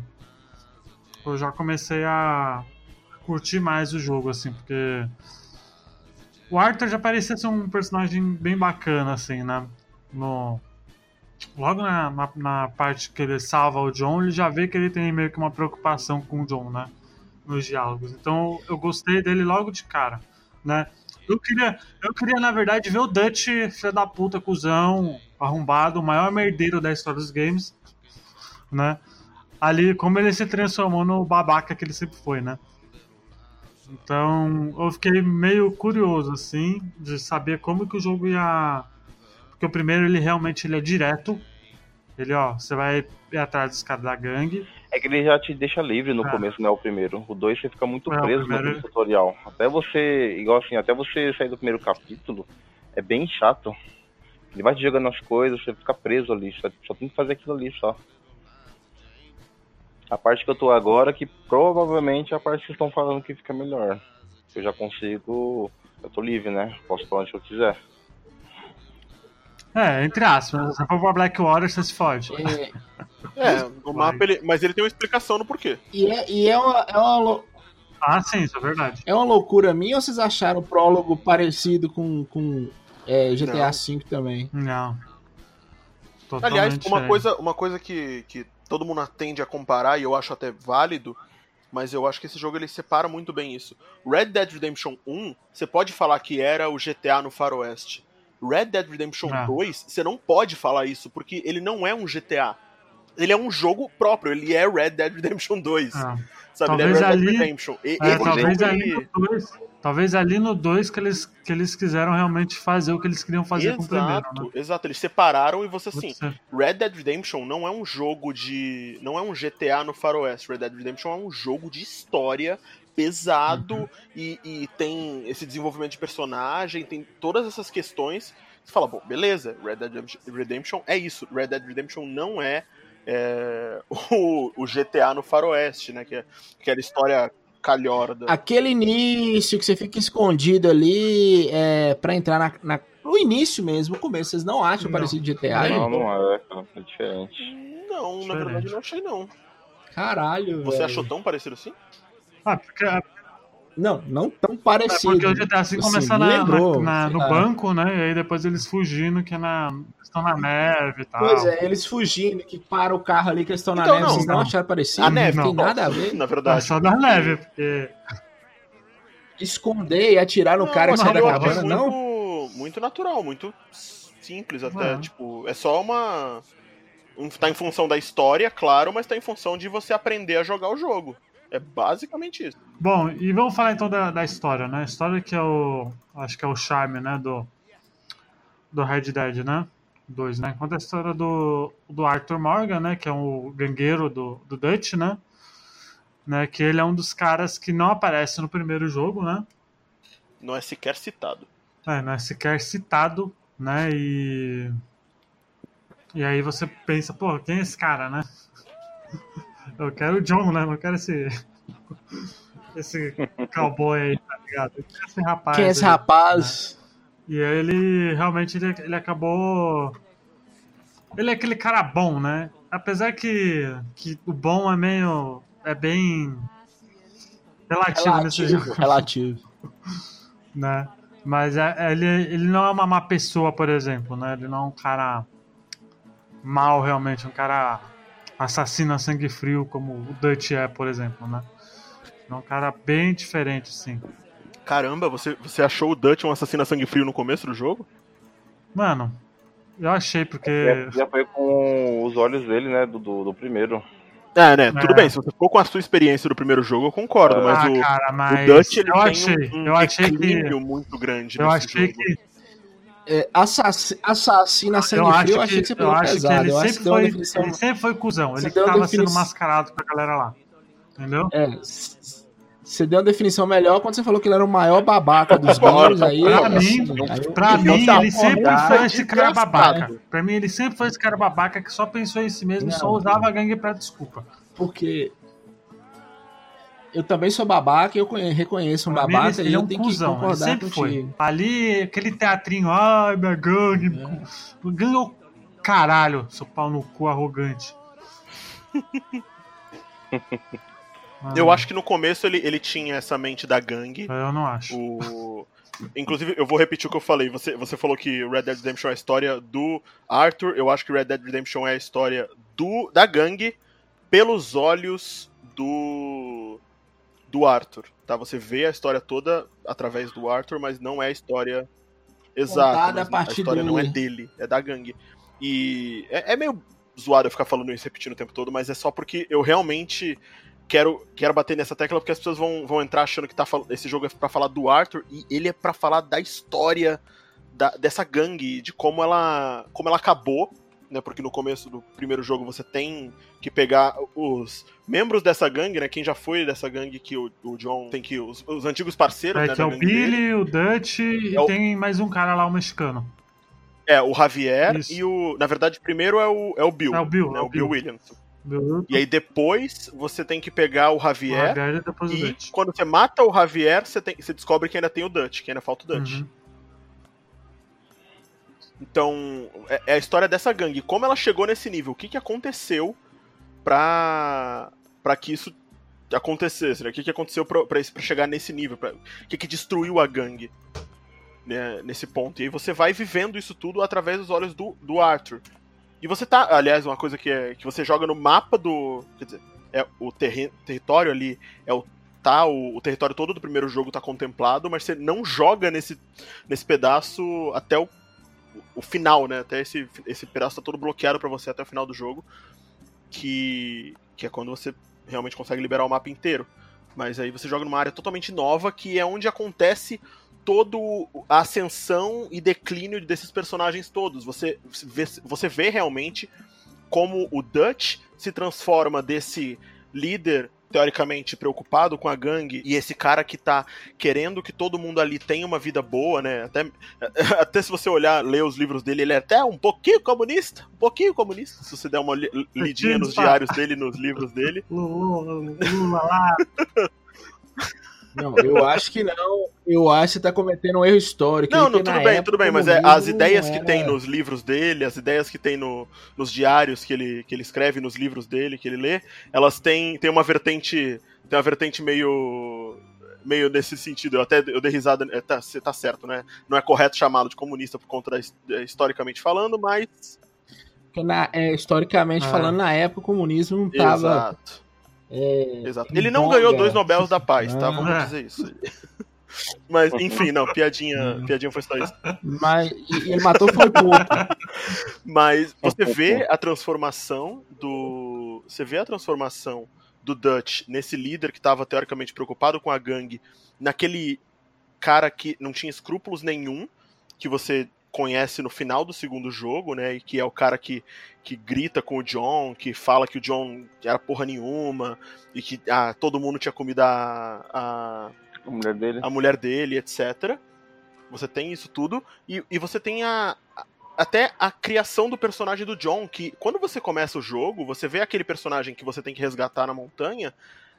Eu já comecei a curtir mais o jogo, assim, porque. O Arthur já parecia ser um personagem bem bacana, assim, né? No, logo na, na, na, parte que ele salva o John, ele já vê que ele tem meio que uma preocupação com o John, né? Nos diálogos. Então eu gostei dele logo de cara, né? Eu queria, eu queria na verdade, ver o Dutch, filho da puta, cuzão, arrombado, o maior merdeiro da história dos games, né? Ali, como ele se transformou no babaca que ele sempre foi, né? Então, eu fiquei meio curioso, assim, de saber como que o jogo ia porque o primeiro, ele realmente ele é direto. Ele, ó, você vai atrás dos caras da gangue. É que ele já te deixa livre no é. começo, né? O primeiro. O 2 você fica muito é, preso no tutorial. Até você, igual assim, até você sair do primeiro capítulo, é bem chato. Ele vai te jogando as coisas, você fica preso ali. Só, só tem que fazer aquilo ali só. A parte que eu tô agora, que provavelmente é a parte que estão falando que fica melhor. Eu já consigo. Eu tô livre, né? Posso pra onde eu quiser. É, entre aspas. Se for pra Blackwater, você se fode. É, é o mapa, ele, mas ele tem uma explicação no porquê. E é, e é uma. É uma Ah, sim, isso é verdade. É uma loucura minha ou vocês acharam o prólogo parecido com, com é, GTA V também? Não. Totalmente Aliás, uma coisa, uma coisa que, que todo mundo tende a comparar, e eu acho até válido, mas eu acho que esse jogo ele separa muito bem isso. Red Dead Redemption 1, você pode falar que era o GTA no faroeste. Red Dead Redemption ah. 2, você não pode falar isso, porque ele não é um GTA. Ele é um jogo próprio, ele é Red Dead Redemption 2. Ah. Sabe? Talvez ele é Red Dead ali, Redemption. E, é, talvez, ali no 2, talvez ali no 2 que eles, que eles quiseram realmente fazer o que eles queriam fazer exato, com o primeiro. Né? Exato, eles separaram e você assim. Red Dead Redemption não é um jogo de. não é um GTA no Faroeste. Red Dead Redemption é um jogo de história pesado uhum. e, e, tem esse desenvolvimento de personagem, tem todas essas questões. Você fala, bom, beleza, Red Dead Redemption é isso. Red Dead Redemption não é, é o, o, GTA no faroeste, né? Que é aquela história calhorda. Aquele início que você fica escondido ali é, para entrar na, na, no início mesmo, o começo, vocês não acham não. parecido GTA? Não, não é, é diferente. Não, diferente. na verdade não achei não. Caralho, Você achou tão parecido assim? Ah, porque. Não, não tão parecido. É porque o GTA assim, começa na, lembrou, na, na, no banco, né? E aí depois eles fugindo, que é na, estão na neve e tal. Pois é, eles fugindo, que para o carro ali, que eles estão na então, neve. Não, Vocês não, não acharam parecido? A neve não tem nada a ver. Na verdade. É só na neve, porque. Esconder e atirar no não, cara que sai da cabana, muito, não? Muito natural, muito simples até. É. Tipo, é só uma. Tá em função da história, claro, mas tá em função de você aprender a jogar o jogo. É basicamente isso. Bom, e vamos falar então da, da história, né? A história que é o. Acho que é o charme, né? Do, do Red Dead, né? 2, né? Conta a história do, do Arthur Morgan, né? Que é o gangueiro do, do Dutch, né? né? Que ele é um dos caras que não aparece no primeiro jogo, né? Não é sequer citado. É, não é sequer citado, né? E. E aí você pensa, pô, quem é esse cara, né? Eu quero o John, né? Não quero esse. Esse cowboy aí, tá ligado? Esse rapaz. Quem é esse aí, rapaz? Né? E aí ele realmente ele, ele acabou. Ele é aquele cara bom, né? Apesar que, que o bom é meio. é bem. relativo, relativo nesse jogo. Relativo. né? Mas é, é, ele, ele não é uma má pessoa, por exemplo, né? Ele não é um cara mal realmente, um cara assassina sangue frio, como o Dutch é, por exemplo, né? É um cara bem diferente, sim. Caramba, você, você achou o Dutch um assassino a sangue frio no começo do jogo? Mano, eu achei, porque. É, já foi com os olhos dele, né? Do, do, do primeiro. É, né? É. Tudo bem, se você for com a sua experiência do primeiro jogo, eu concordo, mas, ah, o, cara, mas o Dutch ele eu tem achei, um, um eu achei que muito grande. Eu achei jogo. que é, assass, assassina sangue eu frio, eu achei que você pegou eu acho pesado. Que ele, sempre foi, ele sempre foi cuzão. Ele tava definição... sendo mascarado pra galera lá. Entendeu? É. Você deu uma definição melhor quando você falou que ele era o maior babaca dos games aí. Pra mim, aí, pra mim ele sempre foi esse cara babaca. Pra mim, ele sempre foi esse cara babaca que só pensou em si mesmo e só usava a gangue pra desculpa. Porque eu também sou babaca e eu reconheço um babaca ele, e eu é tenho cuzão, que concordar sempre contigo. Foi. Ali, aquele teatrinho, ai, minha gangue. É. Gangue o caralho, seu pau no cu arrogante. eu acho que no começo ele, ele tinha essa mente da gangue. Eu não acho. O... Inclusive, eu vou repetir o que eu falei. Você, você falou que Red Dead Redemption é a história do Arthur. Eu acho que Red Dead Redemption é a história do da gangue pelos olhos do do Arthur, tá? Você vê a história toda através do Arthur, mas não é a história exata. A, a, história não é dele, é da gangue. E é, é, meio zoado eu ficar falando isso, repetindo o tempo todo, mas é só porque eu realmente quero, quero bater nessa tecla porque as pessoas vão, vão entrar achando que tá, esse jogo é pra falar do Arthur e ele é para falar da história da, dessa gangue, de como ela, como ela acabou né? Porque no começo do primeiro jogo você tem que pegar os membros dessa gangue, né? Quem já foi dessa gangue que o, o John tem que. Os, os antigos parceiros, é, né? Que é o Billy, dele. o Dutch e é tem mais um cara lá, o mexicano. É, o Javier Isso. e o. Na verdade, primeiro é o, é o Bill. É o Bill, né, é o Bill, Bill Williams. E aí depois você tem que pegar o Javier. O Javier e, e quando você mata o Javier, você, tem, você descobre que ainda tem o Dutch, que ainda falta o Dutch. Uhum. Então, é, é, a história dessa gangue. Como ela chegou nesse nível? O que, que aconteceu pra, pra que isso acontecesse? Né? O que, que aconteceu pra, pra, pra chegar nesse nível? Pra, o que, que destruiu a gangue né, nesse ponto? E aí você vai vivendo isso tudo através dos olhos do, do Arthur. E você tá, aliás, uma coisa que é que você joga no mapa do. Quer dizer, é, o terri território ali é o tá, o, o, território todo do primeiro jogo tá contemplado, mas você não joga nesse, nesse pedaço até o o final, né? Até esse, esse pedaço tá todo bloqueado para você até o final do jogo. Que, que é quando você realmente consegue liberar o mapa inteiro. Mas aí você joga numa área totalmente nova, que é onde acontece todo a ascensão e declínio desses personagens todos. Você vê, você vê realmente como o Dutch se transforma desse líder teoricamente preocupado com a gangue e esse cara que tá querendo que todo mundo ali tenha uma vida boa, né? Até, até se você olhar, ler os livros dele, ele é até um pouquinho comunista, um pouquinho comunista, se você der uma lidinha nos diários dele, nos livros dele. Lula lá. Não, eu acho que não. Eu acho que você tá cometendo um erro histórico. Não, não, tudo bem, tudo bem, mas é, as ideias que tem nos livros dele, as ideias que tem no, nos diários que ele, que ele escreve, nos livros dele, que ele lê, elas têm, têm uma vertente. Tem uma vertente meio. meio nesse sentido. Eu até eu dei risada. É, tá, você tá certo, né? Não é correto chamá-lo de comunista por conta da, é, historicamente falando, mas. Na, é, historicamente ah. falando, na época o comunismo não tava. Exato é, Exato. Ele não ganhou dois Nobel da Paz, tá? Vamos ah. dizer isso. Mas, enfim, não, piadinha, hum. piadinha foi só isso. Mas e ele matou foi pouco. Mas você vê a transformação do. Você vê a transformação do Dutch nesse líder que estava teoricamente preocupado com a gangue, naquele cara que não tinha escrúpulos nenhum, que você conhece no final do segundo jogo, né? E que é o cara que, que grita com o John, que fala que o John era porra nenhuma, e que ah, todo mundo tinha comido a, a, a mulher dele, a mulher dele etc. Você tem isso tudo, e, e você tem a, até a criação do personagem do John, que quando você começa o jogo, você vê aquele personagem que você tem que resgatar na montanha,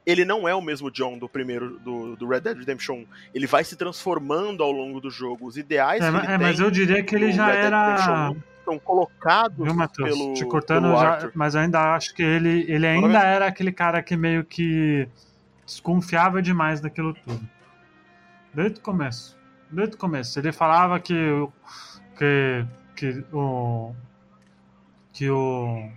ele não é o mesmo John do primeiro do, do Red Dead Redemption 1. Ele vai se transformando ao longo do jogo. Os ideais é, que ele é, Mas eu diria que ele já era são colocados Viu, Matheus? pelo Te cortando, pelo já, mas eu ainda acho que ele, ele ainda era aquele cara que meio que desconfiava demais daquilo tudo. Desde o começo. Desde o começo. Ele falava que que, que o que o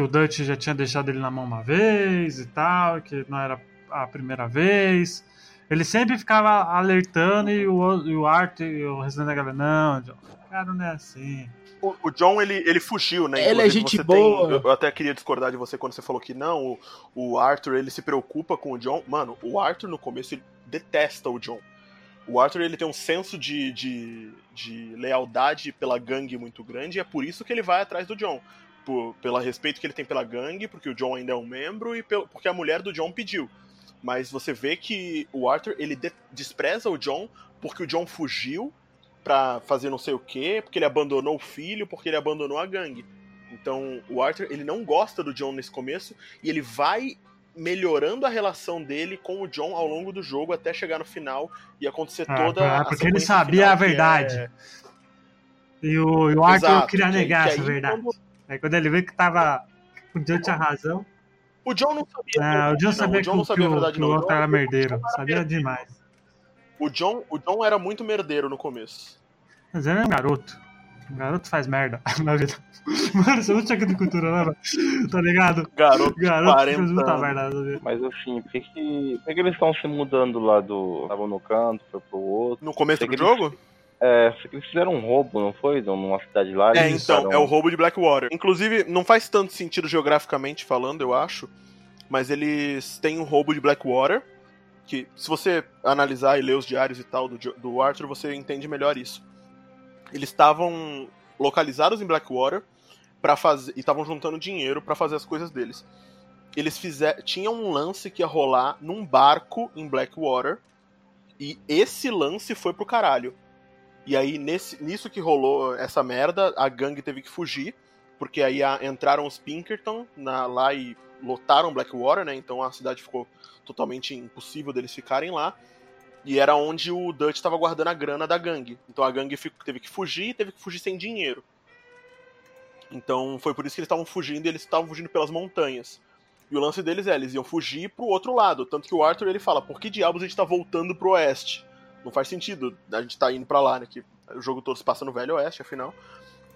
que o Dutch já tinha deixado ele na mão uma vez e tal, que não era a primeira vez. Ele sempre ficava alertando e o, e o Art e o restante da galera, não, John, cara, não é assim. O, o John, ele, ele fugiu, né? Ele é gente boa. Tem, eu até queria discordar de você quando você falou que não, o, o Arthur, ele se preocupa com o John. Mano, o Arthur, no começo, ele detesta o John. O Arthur, ele tem um senso de, de, de lealdade pela gangue muito grande e é por isso que ele vai atrás do John por, pelo respeito que ele tem pela gangue, porque o John ainda é um membro e pelo, porque a mulher do John pediu. Mas você vê que o Arthur ele de, despreza o John porque o John fugiu para fazer não sei o que, porque ele abandonou o filho, porque ele abandonou a gangue. Então o Arthur ele não gosta do John nesse começo e ele vai melhorando a relação dele com o John ao longo do jogo até chegar no final e acontecer ah, toda ah, porque ele sabia final, a verdade. É... E o, e o Arthur Exato, queria negar que, essa verdade. Quando Aí quando ele viu que tava. O John tinha razão. O John não sabia. Ah, o John sabia, não, o John que, não sabia que, a verdade, que o outro era merdeiro. Sabia demais. O John, o John era muito merdeiro no começo. Mas ele é um garoto. O garoto faz merda na vida. Mano, você não tinha agricultura, né, Tá ligado? Garoto, garoto faz muita merda na vida. Mas assim, por que, que, por que eles estão se mudando lá do. Estavam no canto, foi pro outro? No começo do jogo? Eles... É, eles fizeram um roubo, não foi? Numa cidade lá. É, então, é o roubo de Blackwater. Inclusive, não faz tanto sentido geograficamente falando, eu acho. Mas eles têm um roubo de Blackwater. Que, se você analisar e ler os diários e tal do, do Arthur, você entende melhor isso. Eles estavam localizados em Blackwater. para fazer e estavam juntando dinheiro para fazer as coisas deles. Eles fizeram, tinha um lance que ia rolar num barco em Blackwater e esse lance foi pro caralho. E aí nesse, nisso que rolou essa merda, a gangue teve que fugir, porque aí a, entraram os Pinkerton na, lá e lotaram Blackwater, né? Então a cidade ficou totalmente impossível deles ficarem lá. E era onde o Dutch estava guardando a grana da gangue. Então a gangue teve que fugir e teve que fugir sem dinheiro. Então foi por isso que eles estavam fugindo e eles estavam fugindo pelas montanhas. E o lance deles é, eles iam fugir pro outro lado. Tanto que o Arthur ele fala, por que diabos a gente tá voltando pro oeste? Não faz sentido a gente tá indo para lá, né? Que o jogo todo se passa no Velho Oeste, afinal.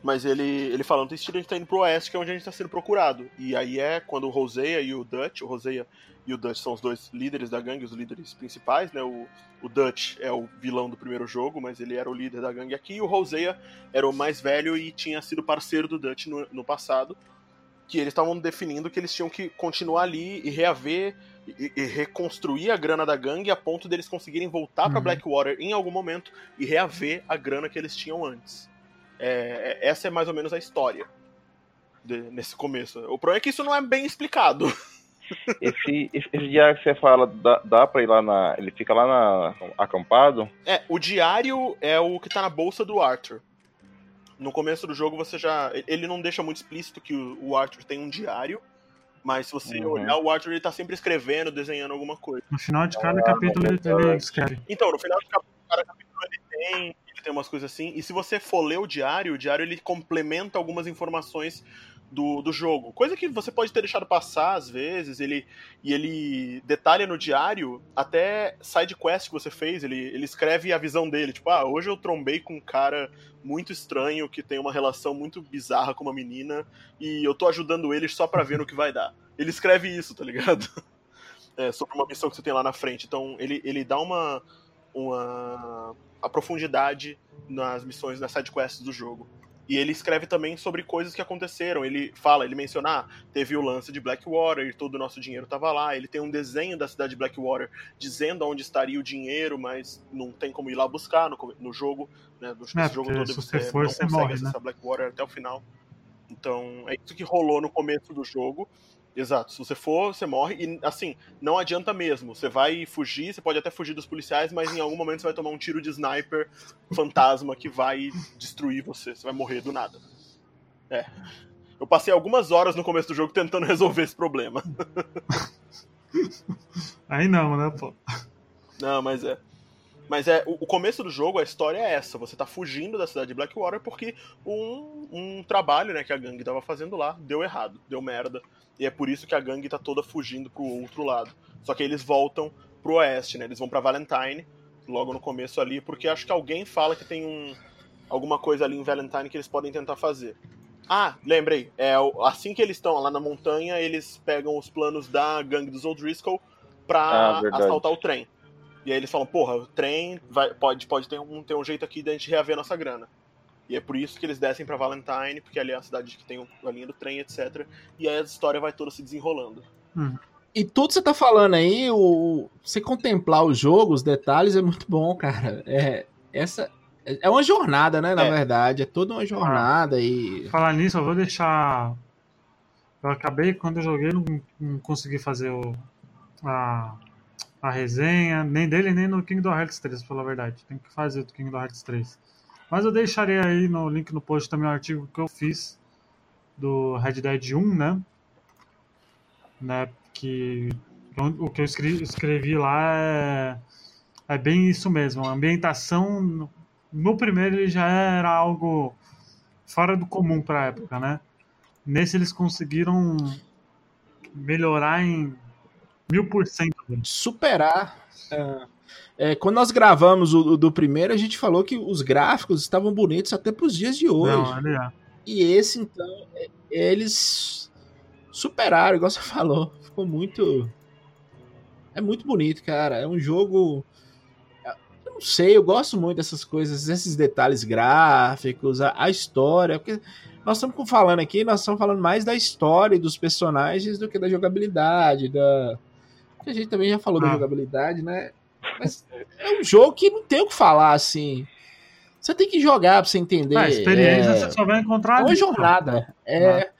Mas ele, ele falando, tem sentido a gente tá indo pro oeste, que é onde a gente tá sendo procurado. E aí é quando o Roseia e o Dutch, o Roseia e o Dutch são os dois líderes da gangue, os líderes principais, né? O, o Dutch é o vilão do primeiro jogo, mas ele era o líder da gangue aqui, e o Hosea era o mais velho e tinha sido parceiro do Dutch no, no passado. Que eles estavam definindo que eles tinham que continuar ali e reaver e, e, reconstruir a grana da gangue a ponto deles conseguirem voltar uhum. para Blackwater em algum momento e reaver a grana que eles tinham antes. É, é, essa é mais ou menos a história de, nesse começo. O problema é que isso não é bem explicado. Esse, esse, esse, diário que você fala, dá, dá pra ir lá na. Ele fica lá na, acampado? É, o diário é o que tá na bolsa do Arthur. No começo do jogo você já. Ele não deixa muito explícito que o, Arthur tem um diário. Mas se você uhum. olhar, o Arthur ele tá sempre escrevendo, desenhando alguma coisa. No final de cada ah, capítulo ele, ele escreve. Então, no final de cada capítulo ele tem, ele tem umas coisas assim. E se você for ler o diário, o diário ele complementa algumas informações do, do jogo. Coisa que você pode ter deixado passar às vezes, ele e ele detalha no diário até side quest que você fez, ele, ele escreve a visão dele, tipo, ah, hoje eu trombei com um cara muito estranho que tem uma relação muito bizarra com uma menina e eu tô ajudando eles só para ver no que vai dar. Ele escreve isso, tá ligado? É, sobre uma missão que você tem lá na frente. Então ele, ele dá uma, uma a profundidade nas missões, nas sidequests do jogo. E ele escreve também sobre coisas que aconteceram. Ele fala, ele menciona, ah, teve o lance de Blackwater e todo o nosso dinheiro estava lá. Ele tem um desenho da cidade de Blackwater dizendo onde estaria o dinheiro, mas não tem como ir lá buscar no, no jogo. Né? No, é, jogo todo você, for, não você consegue morre, acessar né? Blackwater até o final. Então, é isso que rolou no começo do jogo. Exato. Se você for, você morre. E, assim, não adianta mesmo. Você vai fugir, você pode até fugir dos policiais, mas em algum momento você vai tomar um tiro de sniper fantasma que vai destruir você. Você vai morrer do nada. É. Eu passei algumas horas no começo do jogo tentando resolver esse problema. Aí não, né, pô? Não, mas é. Mas é o, começo do jogo, a história é essa. Você tá fugindo da cidade de Blackwater porque um, um trabalho né, que a gangue tava fazendo lá deu errado, deu merda. E é por isso que a gangue tá toda fugindo pro outro lado. Só que eles voltam pro oeste, né? Eles vão para Valentine, logo no começo ali, porque acho que alguém fala que tem um, alguma coisa ali em Valentine que eles podem tentar fazer. Ah, lembrei. É, assim que eles estão lá na montanha, eles pegam os planos da gangue dos O'Driscoll pra ah, assaltar o trem. E aí eles falam, porra, o trem vai, pode, pode ter, um, ter um jeito aqui da gente reaver nossa grana. E é por isso que eles descem para Valentine, porque ali é a cidade que tem a linha do trem, etc. E aí a história vai toda se desenrolando. Hum. E tudo que você tá falando aí, o... você contemplar o jogo, os detalhes, é muito bom, cara. É, essa é uma jornada, né? Na é. verdade, é toda uma jornada e. Falar nisso, eu vou deixar. Eu acabei, quando eu joguei, não, não consegui fazer o, a, a resenha, nem dele, nem no Kingdom Hearts 3, pra falar a verdade. Tem que fazer o Kingdom Hearts 3. Mas eu deixarei aí no link no post também o artigo que eu fiz do Red Dead 1, né? né? Que o que eu escrevi, escrevi lá é, é bem isso mesmo. A ambientação no primeiro ele já era algo fora do comum para a época, né? Nesse eles conseguiram melhorar em mil por cento. Superar. Uh é, quando nós gravamos o, o, do primeiro, a gente falou que os gráficos estavam bonitos até para os dias de hoje. Não, é. E esse, então, é, eles superaram, igual você falou. Ficou muito. É muito bonito, cara. É um jogo. Eu não sei, eu gosto muito dessas coisas, esses detalhes gráficos, a, a história. Porque nós estamos falando aqui, nós estamos falando mais da história e dos personagens do que da jogabilidade, da. A gente também já falou ah. da jogabilidade, né? Mas é um jogo que não tem o que falar, assim. Você tem que jogar pra você entender. A experiência é... você só vai encontrar ali. É uma jornada. É...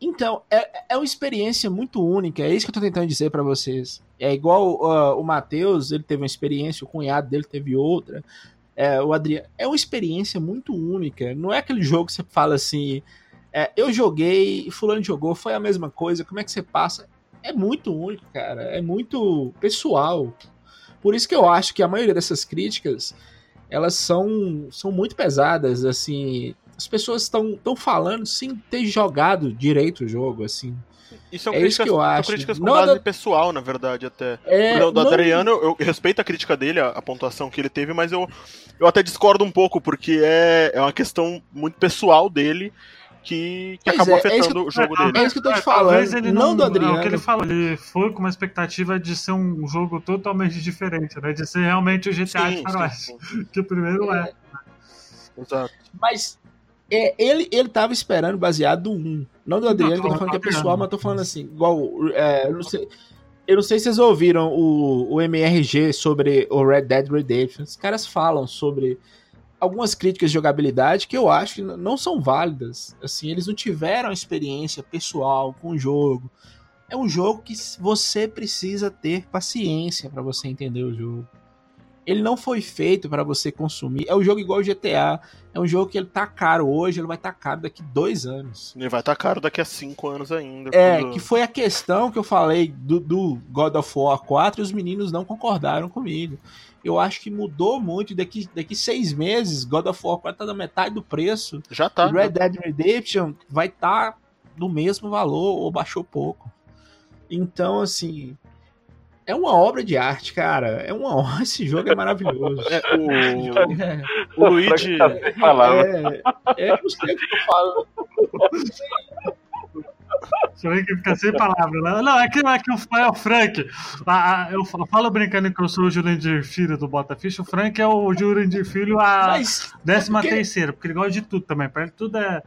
Então, é, é uma experiência muito única. É isso que eu tô tentando dizer para vocês. É igual uh, o Matheus, ele teve uma experiência, o cunhado dele teve outra. É, o Adriano. É uma experiência muito única. Não é aquele jogo que você fala assim. É, eu joguei, fulano jogou, foi a mesma coisa. Como é que você passa? É muito único, cara. É muito pessoal. Por isso que eu acho que a maioria dessas críticas elas são, são muito pesadas, assim. As pessoas estão falando sem ter jogado direito o jogo, assim. E são, é críticas, isso que eu acho. críticas com não base pessoal, na verdade, até. É, do, do não... Adriano, eu, eu, respeito a crítica dele, a, a, pontuação que ele teve, mas eu, eu até discordo um pouco, porque é, é uma questão muito pessoal dele que, que acabou é, é afetando é o jogo dele. É isso que eu tô te falando. Ele não, não do Adriano. É o que ele falou. Ele foi com uma expectativa de ser um jogo totalmente diferente, né? De ser realmente o GTA sim, de Faroeste. Que o primeiro é. é. Exato. Mas é, ele, ele tava esperando baseado no 1. Não do Adriano, que eu tô falando que é pessoal, mas tô falando assim, igual. É, eu, não sei, eu não sei se vocês ouviram o, o MRG sobre o Red Dead Redemption. Os caras falam sobre algumas críticas de jogabilidade que eu acho que não são válidas. Assim, eles não tiveram experiência pessoal com o jogo. É um jogo que você precisa ter paciência para você entender o jogo. Ele não foi feito para você consumir. É um jogo igual o GTA. É um jogo que ele tá caro hoje, ele vai estar tá caro daqui dois anos. Ele vai estar tá caro daqui a cinco anos ainda. É, que foi a questão que eu falei do, do God of War 4 e os meninos não concordaram comigo eu acho que mudou muito. Daqui, daqui seis meses, God of War 4 tá na metade do preço. Já tá. Red Dead Redemption vai estar tá do mesmo valor ou baixou pouco. Então, assim, é uma obra de arte, cara. É uma esse jogo é maravilhoso. É, o, é. o Luigi. É, é, é, não sei o que eu falo. Que fica sem palavras. Né? Não, é que, é que o, é o Frank. A, a, eu falo brincando que eu sou o Jurandir Filho do Botafish. O Frank é o Jurandir Filho a décima porque... terceira, porque ele gosta de tudo também. Pra ele tudo é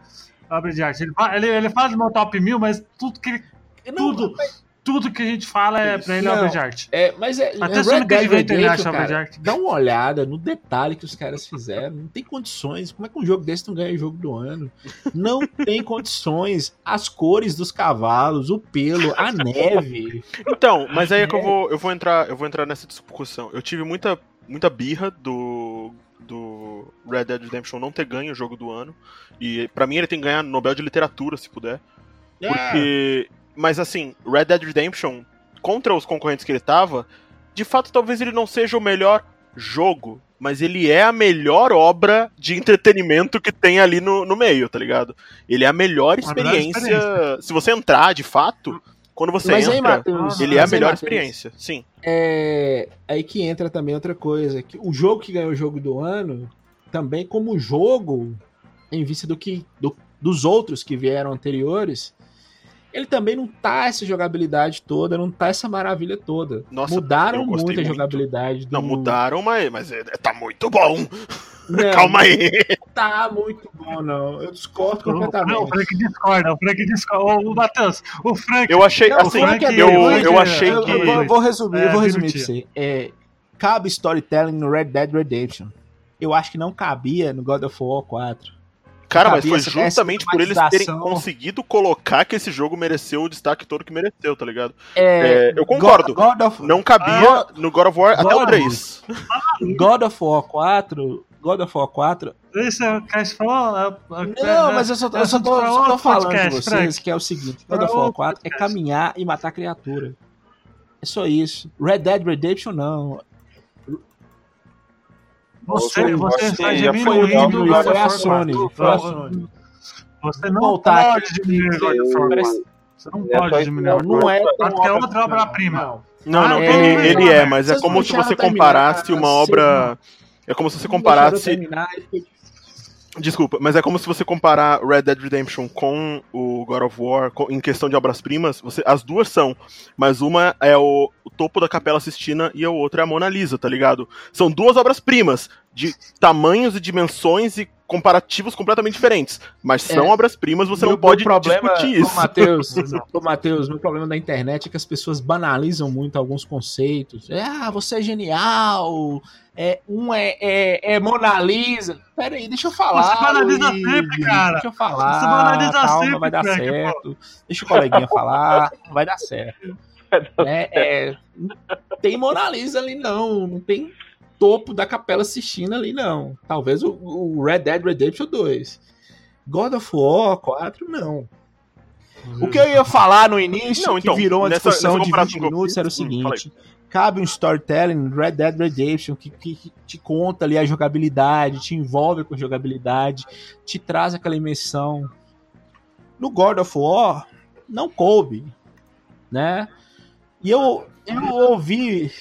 obra de arte. Ele, ele, ele faz o meu top mil, mas tudo que ele. Não, tudo. Mas tudo que a gente fala é pra ele não, obra de arte. É, mas é, Até é Red Dead Redemption, obra de arte. Dá uma olhada no detalhe que os caras fizeram. Não tem condições. Como é que um jogo desse não ganha o jogo do ano? Não tem condições. As cores dos cavalos, o pelo, a neve. Então, mas aí é que eu vou, eu vou entrar, eu vou entrar nessa discussão. Eu tive muita, muita birra do do Red Dead Redemption não ter ganho o jogo do ano. E para mim ele tem que ganhar Nobel de Literatura, se puder. É. Porque mas assim, Red Dead Redemption, contra os concorrentes que ele tava, de fato talvez ele não seja o melhor jogo, mas ele é a melhor obra de entretenimento que tem ali no, no meio, tá ligado? Ele é a melhor experiência. experiência. Se você entrar, de fato, quando você mas entra, aí, Mateus, ele é a melhor aí, experiência. Sim. É aí que entra também outra coisa, que o jogo que ganhou o jogo do ano, também como jogo, em vista do que do, dos outros que vieram anteriores, ele também não tá essa jogabilidade toda, não tá essa maravilha toda. Nossa, mudaram muito a muito. jogabilidade. Do... Não, mudaram, mas, mas é, tá muito bom. Não, Calma aí. Tá muito bom, não. Eu discordo completamente. Não, o Frank discorda. O Frank discorda. O Matheus, o Frank. Eu achei, não, assim, é eu, eu, eu, achei que. Eu vou, vou resumir, é, vou resumir pra você. É, cabe storytelling no Red Dead Redemption. Eu acho que não cabia no God of War 4. Cara, mas foi justamente por eles terem conseguido colocar que esse jogo mereceu o destaque todo que mereceu, tá ligado? É, é, eu concordo. God, God of... Não cabia no God of War God até o 3. God of War 4. God of War 4. Isso é o que falou. É, é, Não, mas eu só, eu só tô, só tô falando com vocês que é o seguinte: God of War 4 é caminhar e matar criatura. É só isso. Red Dead Redemption não. Você, você está diminuindo o foi a Sony. Você não Voltar pode diminuir of War. Você não pode diminuir. Não é porque é outra obra-prima. Não, não, ele, ele é, mas é como se você comparasse uma obra. É como se você comparasse. Desculpa, mas é como se você comparar Red Dead Redemption com o God of War com, em questão de obras-primas. As duas são, mas uma é o, o, topo da Capela Sistina e a outra é a Mona Lisa, tá ligado? São duas obras-primas de tamanhos e dimensões e comparativos completamente diferentes. Mas são é. obras-primas, você meu, não pode problema, discutir isso. Matheus, Matheus, meu problema da internet é que as pessoas banalizam muito alguns conceitos. É, ah, você é genial. É, um é, é, é Mona Lisa. Pera aí, deixa eu falar. Você banaliza Luiz, sempre, cara. Deixa eu falar. Você banaliza calma, sempre, vai dar certo. Deixa o coleguinha falar, vai dar certo. É, é, tem Mona Lisa ali, não. Não tem topo da Capela Sistina ali, não. Talvez o, o, Red Dead Redemption 2. God of War 4, não. O que eu ia falar no início, não, então, que virou uma nessa, discussão nessa de 20 minutos, era o hum, seguinte. cabe um storytelling Red Dead Redemption que, que, que, te conta ali a jogabilidade, te envolve com a jogabilidade, te traz aquela imersão. No God of War, não coube, né? E eu, eu ouvi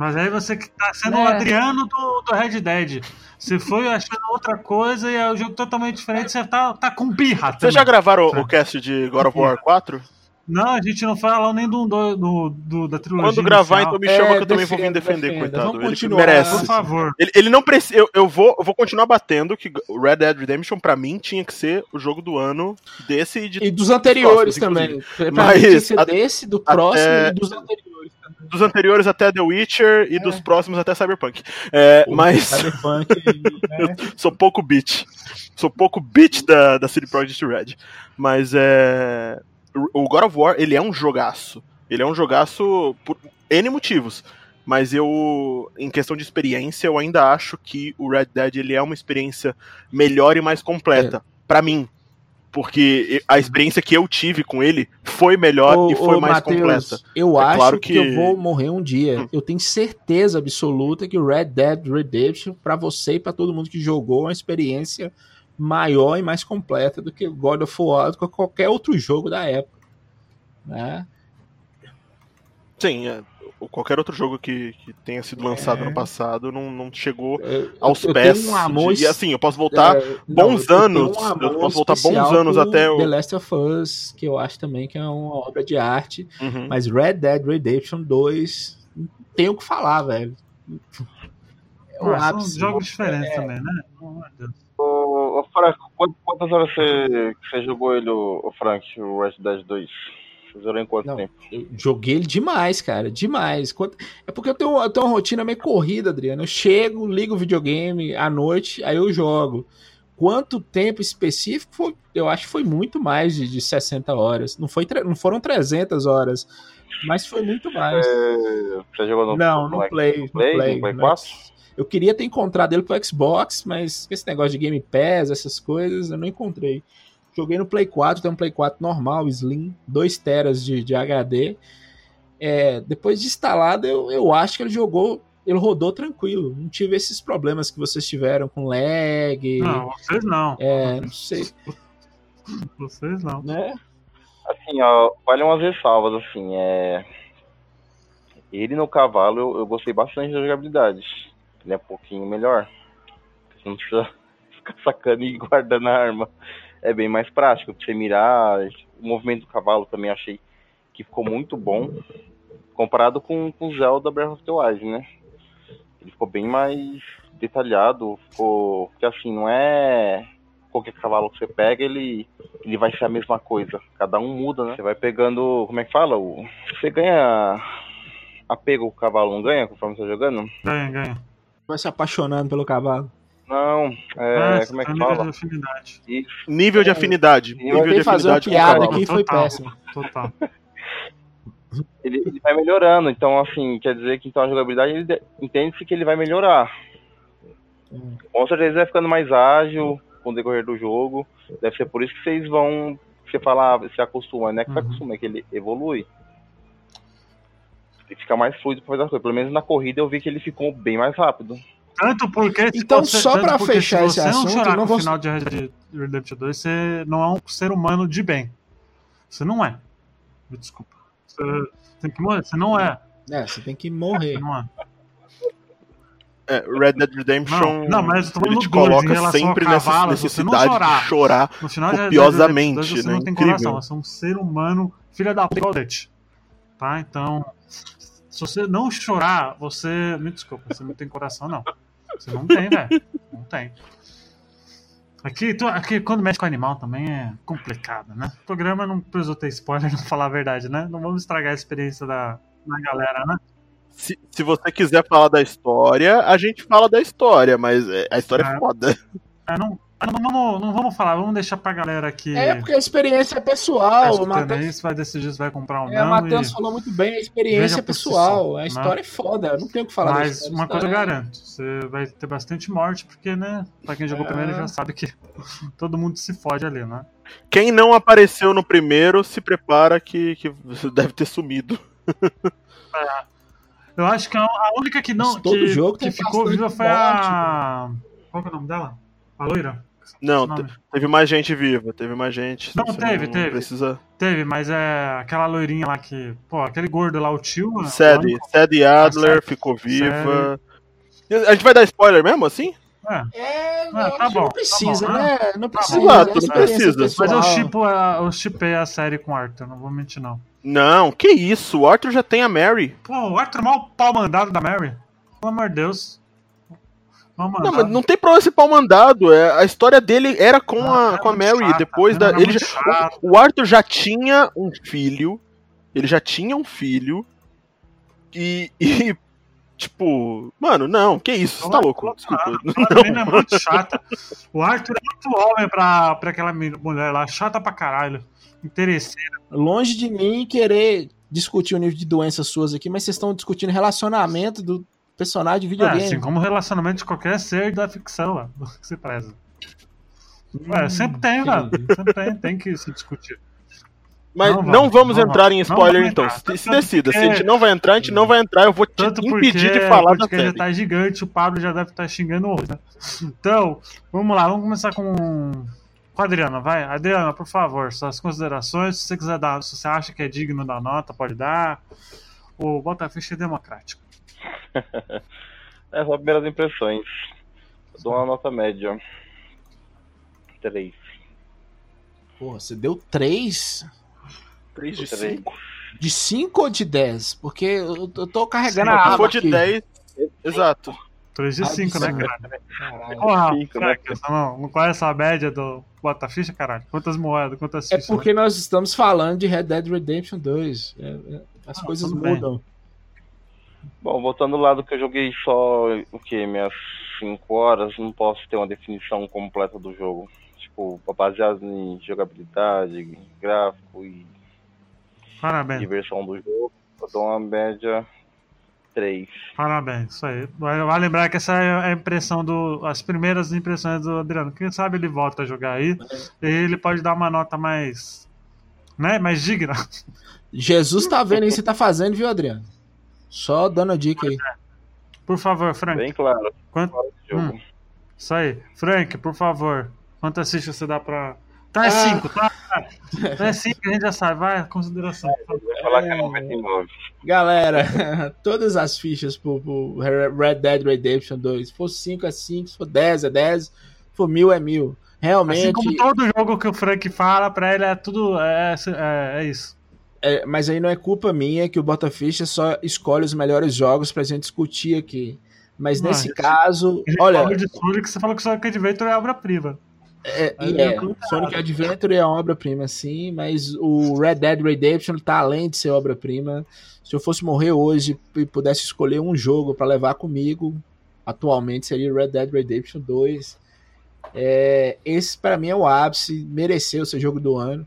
mas aí você que tá sendo é. o Adriano do, do Red Dead. Você foi achando outra coisa e é um jogo totalmente diferente, você tá, tá com birra. Vocês já gravaram o, o cast de God of War 4? Não, a gente não fala nem do, do, do, do da trilogia. Quando gravar, então me chama é, que eu também vou vir defender, defenda. coitado. Vamos ele merece. Por favor. Ele, ele não precisa. Eu, eu, vou, eu vou continuar batendo que Red Dead Redemption, pra mim, tinha que ser o jogo do ano desse e de. E dos anteriores próximos, também. Pra Mas, mim, ser a, desse, do próximo até, e dos anteriores. Dos anteriores até The Witcher e é. dos próximos até Cyberpunk. É, mas. Cyberpunk. né? sou pouco beat. Sou pouco beat da, da City Project Red. Mas é o God of War, ele é um jogaço. Ele é um jogaço por N motivos. Mas eu, em questão de experiência, eu ainda acho que o Red Dead ele é uma experiência melhor e mais completa. É. para mim. Porque a experiência que eu tive com ele foi melhor ô, e foi ô, mais Mateus, completa. Eu é acho claro que... que... eu vou morrer um dia. Hum. Eu tenho certeza absoluta que o Red Dead Redemption, para você e para todo mundo que jogou, é uma experiência maior e mais completa do que God of War, do que qualquer outro jogo da época. Né? Sim, é, qualquer outro jogo que, que tenha sido lançado é. no passado não, não chegou eu, aos eu pés. Um amor, de, e assim, eu posso voltar é, bons não, anos. Um eu posso voltar bons anos até o The Last of Us, que eu acho também que é uma obra de arte. Uhum. Mas Red Dead Redemption 2, tenho o que falar, velho. É o ah, São jogos diferentes é. também, né? Oh, meu Deus. Quantas horas você, você jogou ele, o Frank, o Red Dead 2? Você zerou em quanto Não, tempo? Eu joguei ele demais, cara, demais. É porque eu tenho, eu tenho uma rotina meio corrida, Adriano. Eu chego, ligo o videogame à noite, aí eu jogo. Quanto tempo específico? Foi, eu acho que foi muito mais de, de 60 horas. Não, foi, não foram 300 horas, mas foi muito mais. É, você jogou no, Não, no, no, Play, no Play, no Play, no Play 4? Eu queria ter encontrado ele pro Xbox, mas esse negócio de Game Pass, essas coisas, eu não encontrei. Joguei no Play 4, tem um Play 4 normal, Slim, 2 teras de, de HD. É, depois de instalado, eu, eu acho que ele jogou, ele rodou tranquilo. Não tive esses problemas que vocês tiveram com lag. Não, vocês não. É, não sei. Vocês não. Né? Assim, ó, vale umas ressalvas, assim, é... Ele no cavalo eu, eu gostei bastante da jogabilidade ele é um pouquinho melhor. Você não precisa ficar sacando e guardando a arma. É bem mais prático pra você mirar. O movimento do cavalo também achei que ficou muito bom. Comparado com, com o Zelda Breath of the Wild, né? Ele ficou bem mais detalhado. Ficou. Porque assim, não é qualquer cavalo que você pega, ele, ele vai ser a mesma coisa. Cada um muda, né? Você vai pegando. Como é que fala? Você ganha apego o cavalo, não ganha conforme você tá jogando? Ganha, ganha vai se apaixonando pelo cavalo. Não, é, como é que fala? Nível de afinidade. Nível de afinidade. Eu nível de fazer uma piada aqui foi péssimo. Total. ele, ele, vai melhorando, então assim, quer dizer que então a jogabilidade ele entende-se que ele vai melhorar. Hum. Com certeza vai ficando mais ágil com o decorrer do jogo. Deve ser por isso que vocês vão. Você falar, se acostuma, né? Que uhum. se acostuma, é que ele evolui e fica mais fluido para fazer as coisas. Pelo menos na corrida eu vi que ele ficou bem mais rápido. Tanto porque. Então, você, só para fechar esse assunto, não no vou... final de Red Dead Redemption 2, você não é um ser humano de bem. Você não é. Desculpa. Você tem que morrer. Você não é. É, você tem que morrer. Você não é. É, Red Dead Redemption não, não mas ele te coloca sempre nessa necessidade de chorar no final copiosamente. 2, você né? não tem Incrível. coração, você é um ser humano, filha da puta. Tá? Então, se você não chorar, você. Me desculpa, você não tem coração, não. Você não tem, velho. Não tem. Aqui, tu, aqui, quando mexe com animal também é complicado, né? O programa não precisou ter spoiler, não falar a verdade, né? Não vamos estragar a experiência da, da galera, né? Se, se você quiser falar da história, a gente fala da história, mas é, a história é, é foda. É, não, não, vamos, não vamos falar, vamos deixar pra galera aqui. É, porque a experiência é pessoal. o Matheus vai decidir se vai comprar ou é, não. O Matheus e... falou muito bem, a experiência é pessoal. a né? história né? é foda, não tem o que falar Mas uma coisa eu garanto: você vai ter bastante morte, porque, né? Pra quem jogou é... primeiro já sabe que todo mundo se fode ali, né? Quem não apareceu no primeiro, se prepara que, que deve ter sumido. É. Eu acho que a única que não. todo que, jogo que ficou viva foi a. Qual é o nome dela? A loira? Não, teve mais gente viva, teve mais gente. Não, teve, não teve. Precisa... Teve, mas é aquela loirinha lá que. Pô, aquele gordo lá, o tio. Sadie, Sadie Adler ficou viva. Sadie. A gente vai dar spoiler mesmo, assim? É, é ah, tá bom, não precisa, tá bom, né? Não precisa. Tá bom, não precisa. Mas eu chipo, eu chipei a série com o Arthur, não vou mentir, não. Não, que isso, o Arthur já tem a Mary. Pô, o Arthur é mal pau mandado da Mary. Pelo amor de Deus. Não, mas não tem problema esse pau mandado. É, a história dele era com a, com a Mary. Chata, depois da. Ele já, o, o Arthur já tinha um filho. Ele já tinha um filho. E, e Tipo, mano, não, que isso, você tá louco. Desculpa. A é muito chata. O Arthur é muito homem pra, pra aquela mulher lá, chata pra caralho. Interesseira. Longe de mim querer discutir o nível de doenças suas aqui, mas vocês estão discutindo relacionamento do, personagem de videogame. É, assim como relacionamento de qualquer ser da ficção lá, que se preza. Hum, sempre tem, velho. Sempre tem, tem que se discutir. Mas não, não vamos, não entrar em spoiler então. Entrar. Se, se decida. Se a gente não vai entrar, a gente não vai entrar. Eu vou te Tanto impedir de falar da série. já tá gigante, o Pablo já deve estar tá xingando o né? Então, vamos lá, vamos começar com, com a Adriana, vai. Adriana, por favor, suas considerações. Se você quiser dar, se você acha que é digno da nota, pode dar. O Bota Ficha é democrático. é só primeiras impressões. Eu dou uma nota média. 3. Porra, você deu 3? 3 de 5? De 5 ou de 10? Porque eu, eu tô carregando Sim, a aba. Se for de aqui. 10, exato. 3 de 5, né, cara? Caralho. Porra, cinco, né? não, não conhece a média do Bota Ficha, caralho? Quantas moedas, quantas é fichas? É porque né? nós estamos falando de Red Dead Redemption 2. É, é, as ah, coisas mudam. Bem. Bom, voltando lá do que eu joguei só, o que, minhas 5 horas, não posso ter uma definição completa do jogo. Tipo, baseado em jogabilidade, gráfico e Parabéns. diversão do jogo, eu dou uma média 3. Parabéns, isso aí. Vai, vai lembrar que essa é a impressão do. as primeiras impressões do Adriano. Quem sabe ele volta a jogar aí. E ele pode dar uma nota mais. né? Mais digna. Jesus tá vendo aí, você tá fazendo, viu, Adriano? Só dando a dica aí. Por favor, Frank. Bem claro. Quanto... Hum, isso aí. Frank, por favor. Quantas fichas você dá pra. Tá, é 5, ah. tá? É 5, a gente já sabe. Vai, consideração. É... Galera, todas as fichas pro, pro, Red Dead Redemption 2. Se for 5 é 5, se for 10 é 10, se for 1000 é 1000. Realmente. Assim como todo jogo que o Frank fala, pra ele é tudo. É, é, é isso. É, mas aí não é culpa minha que o Botaficha só escolhe os melhores jogos pra gente discutir aqui. Mas nesse caso, olha. De Sonic, você falou que Sonic Adventure é obra-prima. É, é, Sonic Adventure é obra-prima, sim, mas o Red Dead Redemption tá além de ser obra-prima. Se eu fosse morrer hoje e pudesse escolher um jogo para levar comigo, atualmente seria Red Dead Redemption 2. É, esse para mim é o ápice, mereceu ser jogo do ano.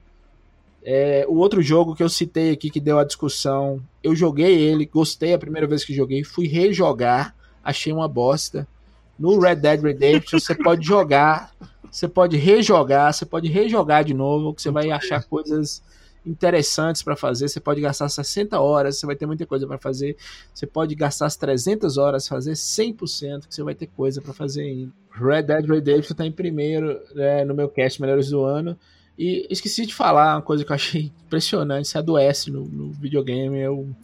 É, o outro jogo que eu citei aqui que deu a discussão, eu joguei ele, gostei a primeira vez que joguei, fui rejogar, achei uma bosta. No Red Dead Redemption você pode jogar, você pode rejogar, você pode rejogar de novo, que você vai achar coisas interessantes para fazer. Você pode gastar 60 horas, você vai ter muita coisa para fazer. Você pode gastar as 300 horas, fazer 100%, que você vai ter coisa para fazer ainda. Red Dead Redemption está em primeiro né, no meu cast Melhores do Ano. E esqueci de falar uma coisa que eu achei impressionante. Você adoece no, no videogame. Eu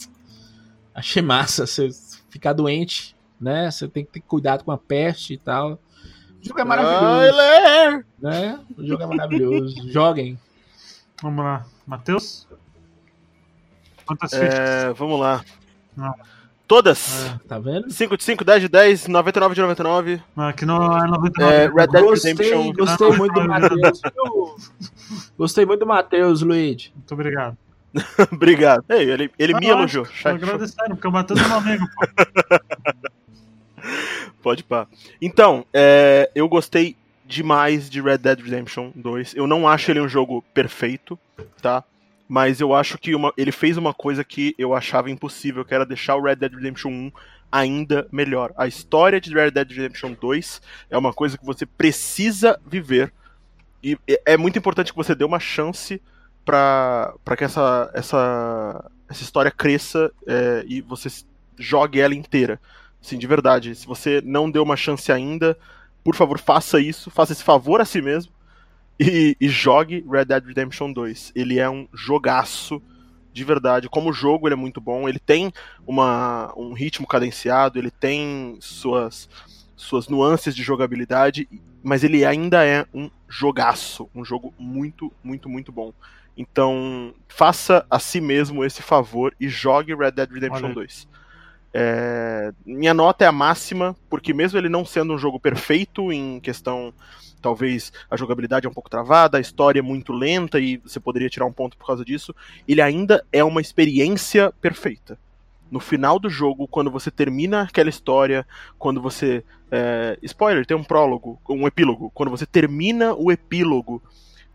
achei massa. Você ficar doente, né? Você tem que ter cuidado com a peste e tal. O jogo é maravilhoso. Ah, né? O jogo é maravilhoso. Joguem. Vamos lá. Matheus? Quantas é, fichas? Vamos lá. Não. Todas. É, tá vendo? 5 de 5, 10 de 10, 99 de 99. Aqui não é 99. É, Red Dead gostei, Redemption. Gostei muito do Matheus. gostei muito do Matheus, Luigi. Muito obrigado. obrigado. Ei, ele ele me elogiou. Tô agradecendo, porque eu matei meu amigo, pô. Pode pá. Então, é, eu gostei demais de Red Dead Redemption 2. Eu não acho ele um jogo perfeito, tá? Mas eu acho que uma, ele fez uma coisa que eu achava impossível, que era deixar o Red Dead Redemption 1 ainda melhor. A história de Red Dead Redemption 2 é uma coisa que você precisa viver. E é muito importante que você dê uma chance para que essa, essa, essa história cresça é, e você jogue ela inteira. Sim, de verdade. Se você não deu uma chance ainda, por favor, faça isso, faça esse favor a si mesmo e, e jogue Red Dead Redemption 2. Ele é um jogaço de verdade. Como jogo, ele é muito bom. Ele tem uma, um ritmo cadenciado, ele tem suas, suas nuances de jogabilidade, mas ele ainda é um jogaço. Um jogo muito, muito, muito bom. Então, faça a si mesmo esse favor e jogue Red Dead Redemption Olha. 2. É, minha nota é a máxima, porque mesmo ele não sendo um jogo perfeito em questão, talvez a jogabilidade é um pouco travada, a história é muito lenta e você poderia tirar um ponto por causa disso, ele ainda é uma experiência perfeita. No final do jogo, quando você termina aquela história, quando você. É, spoiler, tem um prólogo, um epílogo. Quando você termina o epílogo,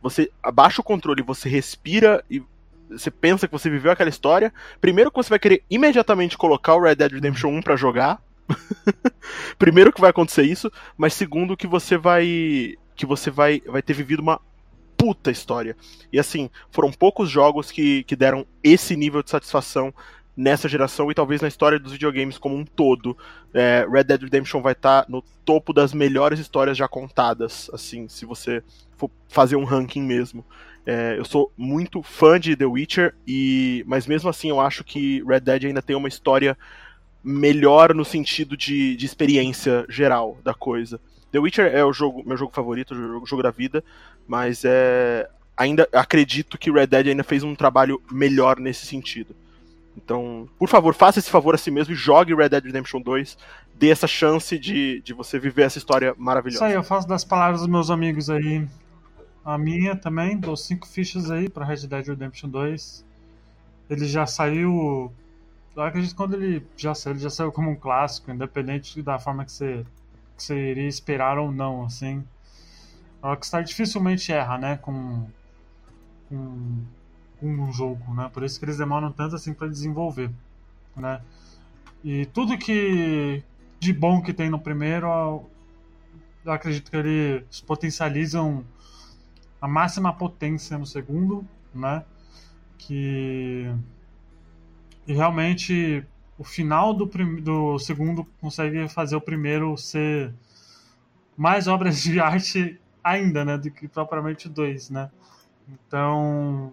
você abaixa o controle, você respira e você pensa que você viveu aquela história, primeiro que você vai querer imediatamente colocar o Red Dead Redemption 1 para jogar. primeiro que vai acontecer isso, mas segundo que você vai que você vai vai ter vivido uma puta história. E assim, foram poucos jogos que, que deram esse nível de satisfação nessa geração e talvez na história dos videogames como um todo. É, Red Dead Redemption vai estar tá no topo das melhores histórias já contadas, assim, se você for fazer um ranking mesmo. É, eu sou muito fã de The Witcher, e mas mesmo assim eu acho que Red Dead ainda tem uma história melhor no sentido de, de experiência geral da coisa. The Witcher é o jogo, meu jogo favorito, o jogo, jogo da vida, mas é, ainda acredito que Red Dead ainda fez um trabalho melhor nesse sentido. Então, por favor, faça esse favor a si mesmo e jogue Red Dead Redemption 2. Dê essa chance de, de você viver essa história maravilhosa. Isso aí, eu faço das palavras dos meus amigos aí a minha também, dou cinco fichas aí para Red Dead Redemption 2. Ele já saiu. Eu acredito que quando ele já saiu, ele já saiu como um clássico, independente da forma que você, que você iria esperar ou não, assim. A Rockstar dificilmente erra, né, com, com, com um jogo, né? Por isso que eles demoram tanto assim para desenvolver, né? E tudo que de bom que tem no primeiro, eu acredito que eles potencializam a máxima potência no segundo, né? Que e realmente o final do, prim... do segundo consegue fazer o primeiro ser mais obras de arte ainda, né, do que propriamente dois, né? Então,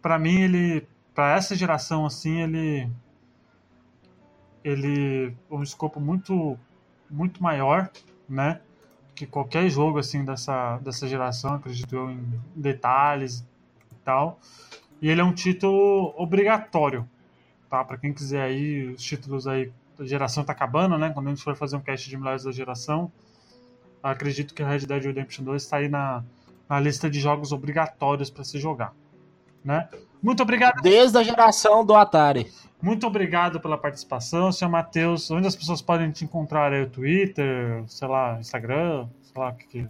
para mim ele, para essa geração assim, ele ele um escopo muito muito maior, né? Que qualquer jogo assim dessa, dessa geração, acredito eu, em detalhes e tal. E ele é um título obrigatório, tá? Para quem quiser aí, os títulos aí, a geração tá acabando, né? Quando a gente for fazer um cast de melhores da geração, acredito que Red Dead Redemption 2 está aí na, na lista de jogos obrigatórios para se jogar, né? Muito obrigado. Desde a geração do Atari. Muito obrigado pela participação, senhor Matheus. Onde as pessoas podem te encontrar aí? O Twitter, sei lá, Instagram, sei lá o que que.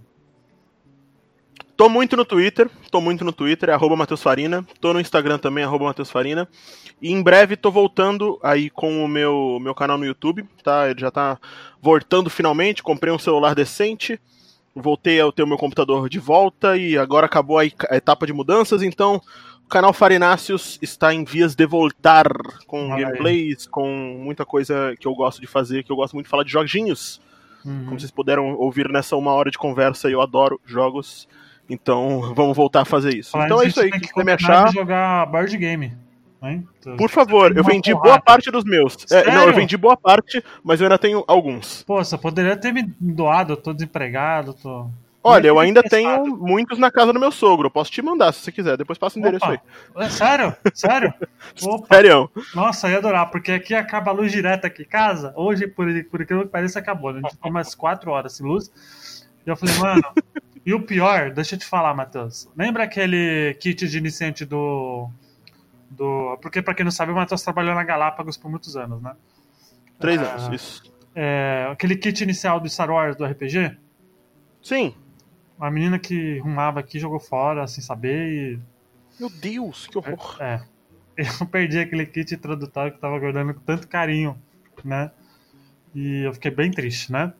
Tô muito no Twitter, tô muito no Twitter, é arroba Matheus Farina. Tô no Instagram também, arroba Matheus Farina. E em breve tô voltando aí com o meu, meu canal no YouTube, tá? Ele já tá voltando finalmente, comprei um celular decente, voltei a ter o meu computador de volta e agora acabou a etapa de mudanças, então o canal Farináceos está em vias de voltar com gameplays, com muita coisa que eu gosto de fazer, que eu gosto muito de falar de joguinhos. Uhum. Como vocês puderam ouvir nessa uma hora de conversa, eu adoro jogos. Então vamos voltar a fazer isso. Falar então é isso aí, que você me achar. jogar board game. Por favor, eu vendi porrada. boa parte dos meus. É, não, eu vendi boa parte, mas eu ainda tenho alguns. Pô, você poderia ter me doado, eu tô desempregado, tô. Olha, eu ainda tenho muitos na casa do meu sogro. Eu posso te mandar se você quiser. Depois passa o endereço Opa. aí. É sério? Sério? Opa. Sério? Nossa, ia adorar, porque aqui acaba a luz direta aqui em casa. Hoje, por, por aquilo que parece, acabou. Né? A gente ficou umas 4 horas sem luz. E eu falei, mano. e o pior, deixa eu te falar, Matheus. Lembra aquele kit de iniciante do. do porque, pra quem não sabe, o Matheus trabalhou na Galápagos por muitos anos, né? Três ah, anos, isso. É, aquele kit inicial do Star Wars do RPG? Sim. Uma menina que rumava aqui jogou fora sem saber e. Meu Deus, que horror! É. Eu perdi aquele kit introdutório que eu tava guardando com tanto carinho, né? E eu fiquei bem triste, né?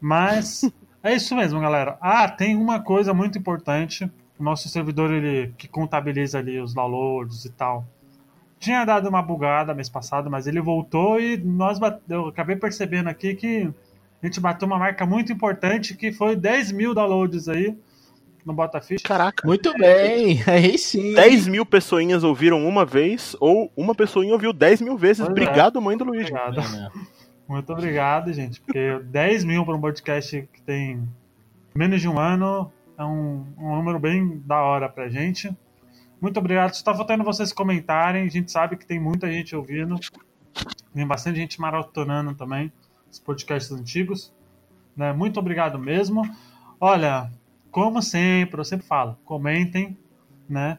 Mas é isso mesmo, galera. Ah, tem uma coisa muito importante. O nosso servidor ele que contabiliza ali os downloads e tal tinha dado uma bugada mês passado, mas ele voltou e nós eu acabei percebendo aqui que a gente bateu uma marca muito importante que foi 10 mil downloads aí no Botafish. Caraca. Muito bem, aí sim. 10 mil pessoinhas ouviram uma vez ou uma pessoinha ouviu 10 mil vezes. Pois obrigado, é. mãe do Luiz. Obrigado. É. Muito obrigado, gente, porque 10 mil para um podcast que tem menos de um ano é um, um número bem da hora pra gente. Muito obrigado. Está faltando vocês comentarem. A gente sabe que tem muita gente ouvindo. Tem bastante gente maratonando também os podcasts antigos. Né? Muito obrigado mesmo. Olha, como sempre, eu sempre falo, comentem, né?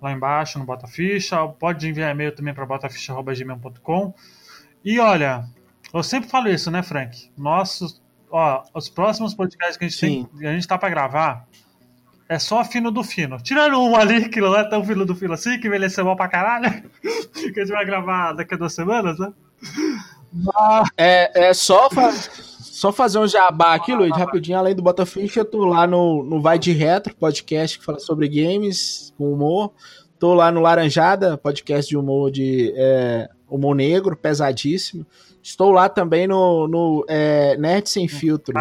Lá embaixo no Bota Ficha. Pode enviar e-mail também para botaficha.gmail.com. E olha, eu sempre falo isso, né, Frank? Nossos, ó, os próximos podcasts que a gente Sim. tem, a gente tá para gravar, é só fino do fino. Tirando um ali, que não é tão fino do fino assim, que envelheceu mal pra caralho. que a gente vai gravar daqui a duas semanas, né? É, é só, só fazer um jabá aqui, Luiz, rapidinho. Além do Botaficha, eu tô lá no, no Vai de Retro, podcast que fala sobre games, com humor. Tô lá no Laranjada, podcast de humor de é, humor negro, pesadíssimo. Estou lá também no, no é, Nerd Sem Filtro.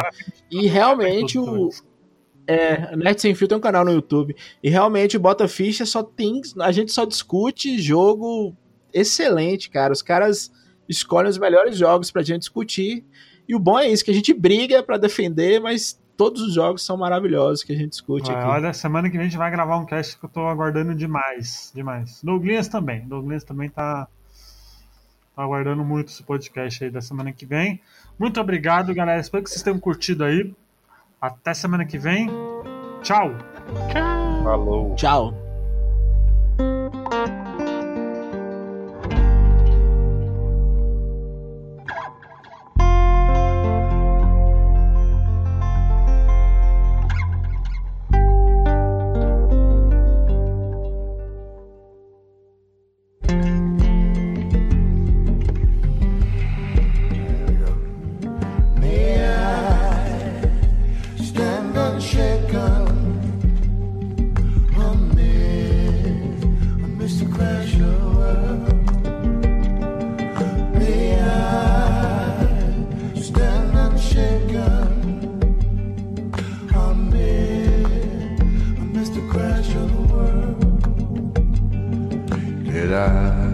E realmente o, é, Nerd Sem Fio tem um canal no YouTube. E realmente, Bota Ficha só tem. A gente só discute jogo excelente, cara. Os caras escolhem os melhores jogos pra gente discutir. E o bom é isso, que a gente briga para defender, mas todos os jogos são maravilhosos que a gente discute aqui. Olha, semana que vem a gente vai gravar um cast que eu tô aguardando demais. Demais. Douglas também. Douglas também tá, tá aguardando muito esse podcast aí da semana que vem. Muito obrigado, galera. Espero que vocês tenham curtido aí. Até semana que vem. Tchau. Tchau. Falou. Tchau. I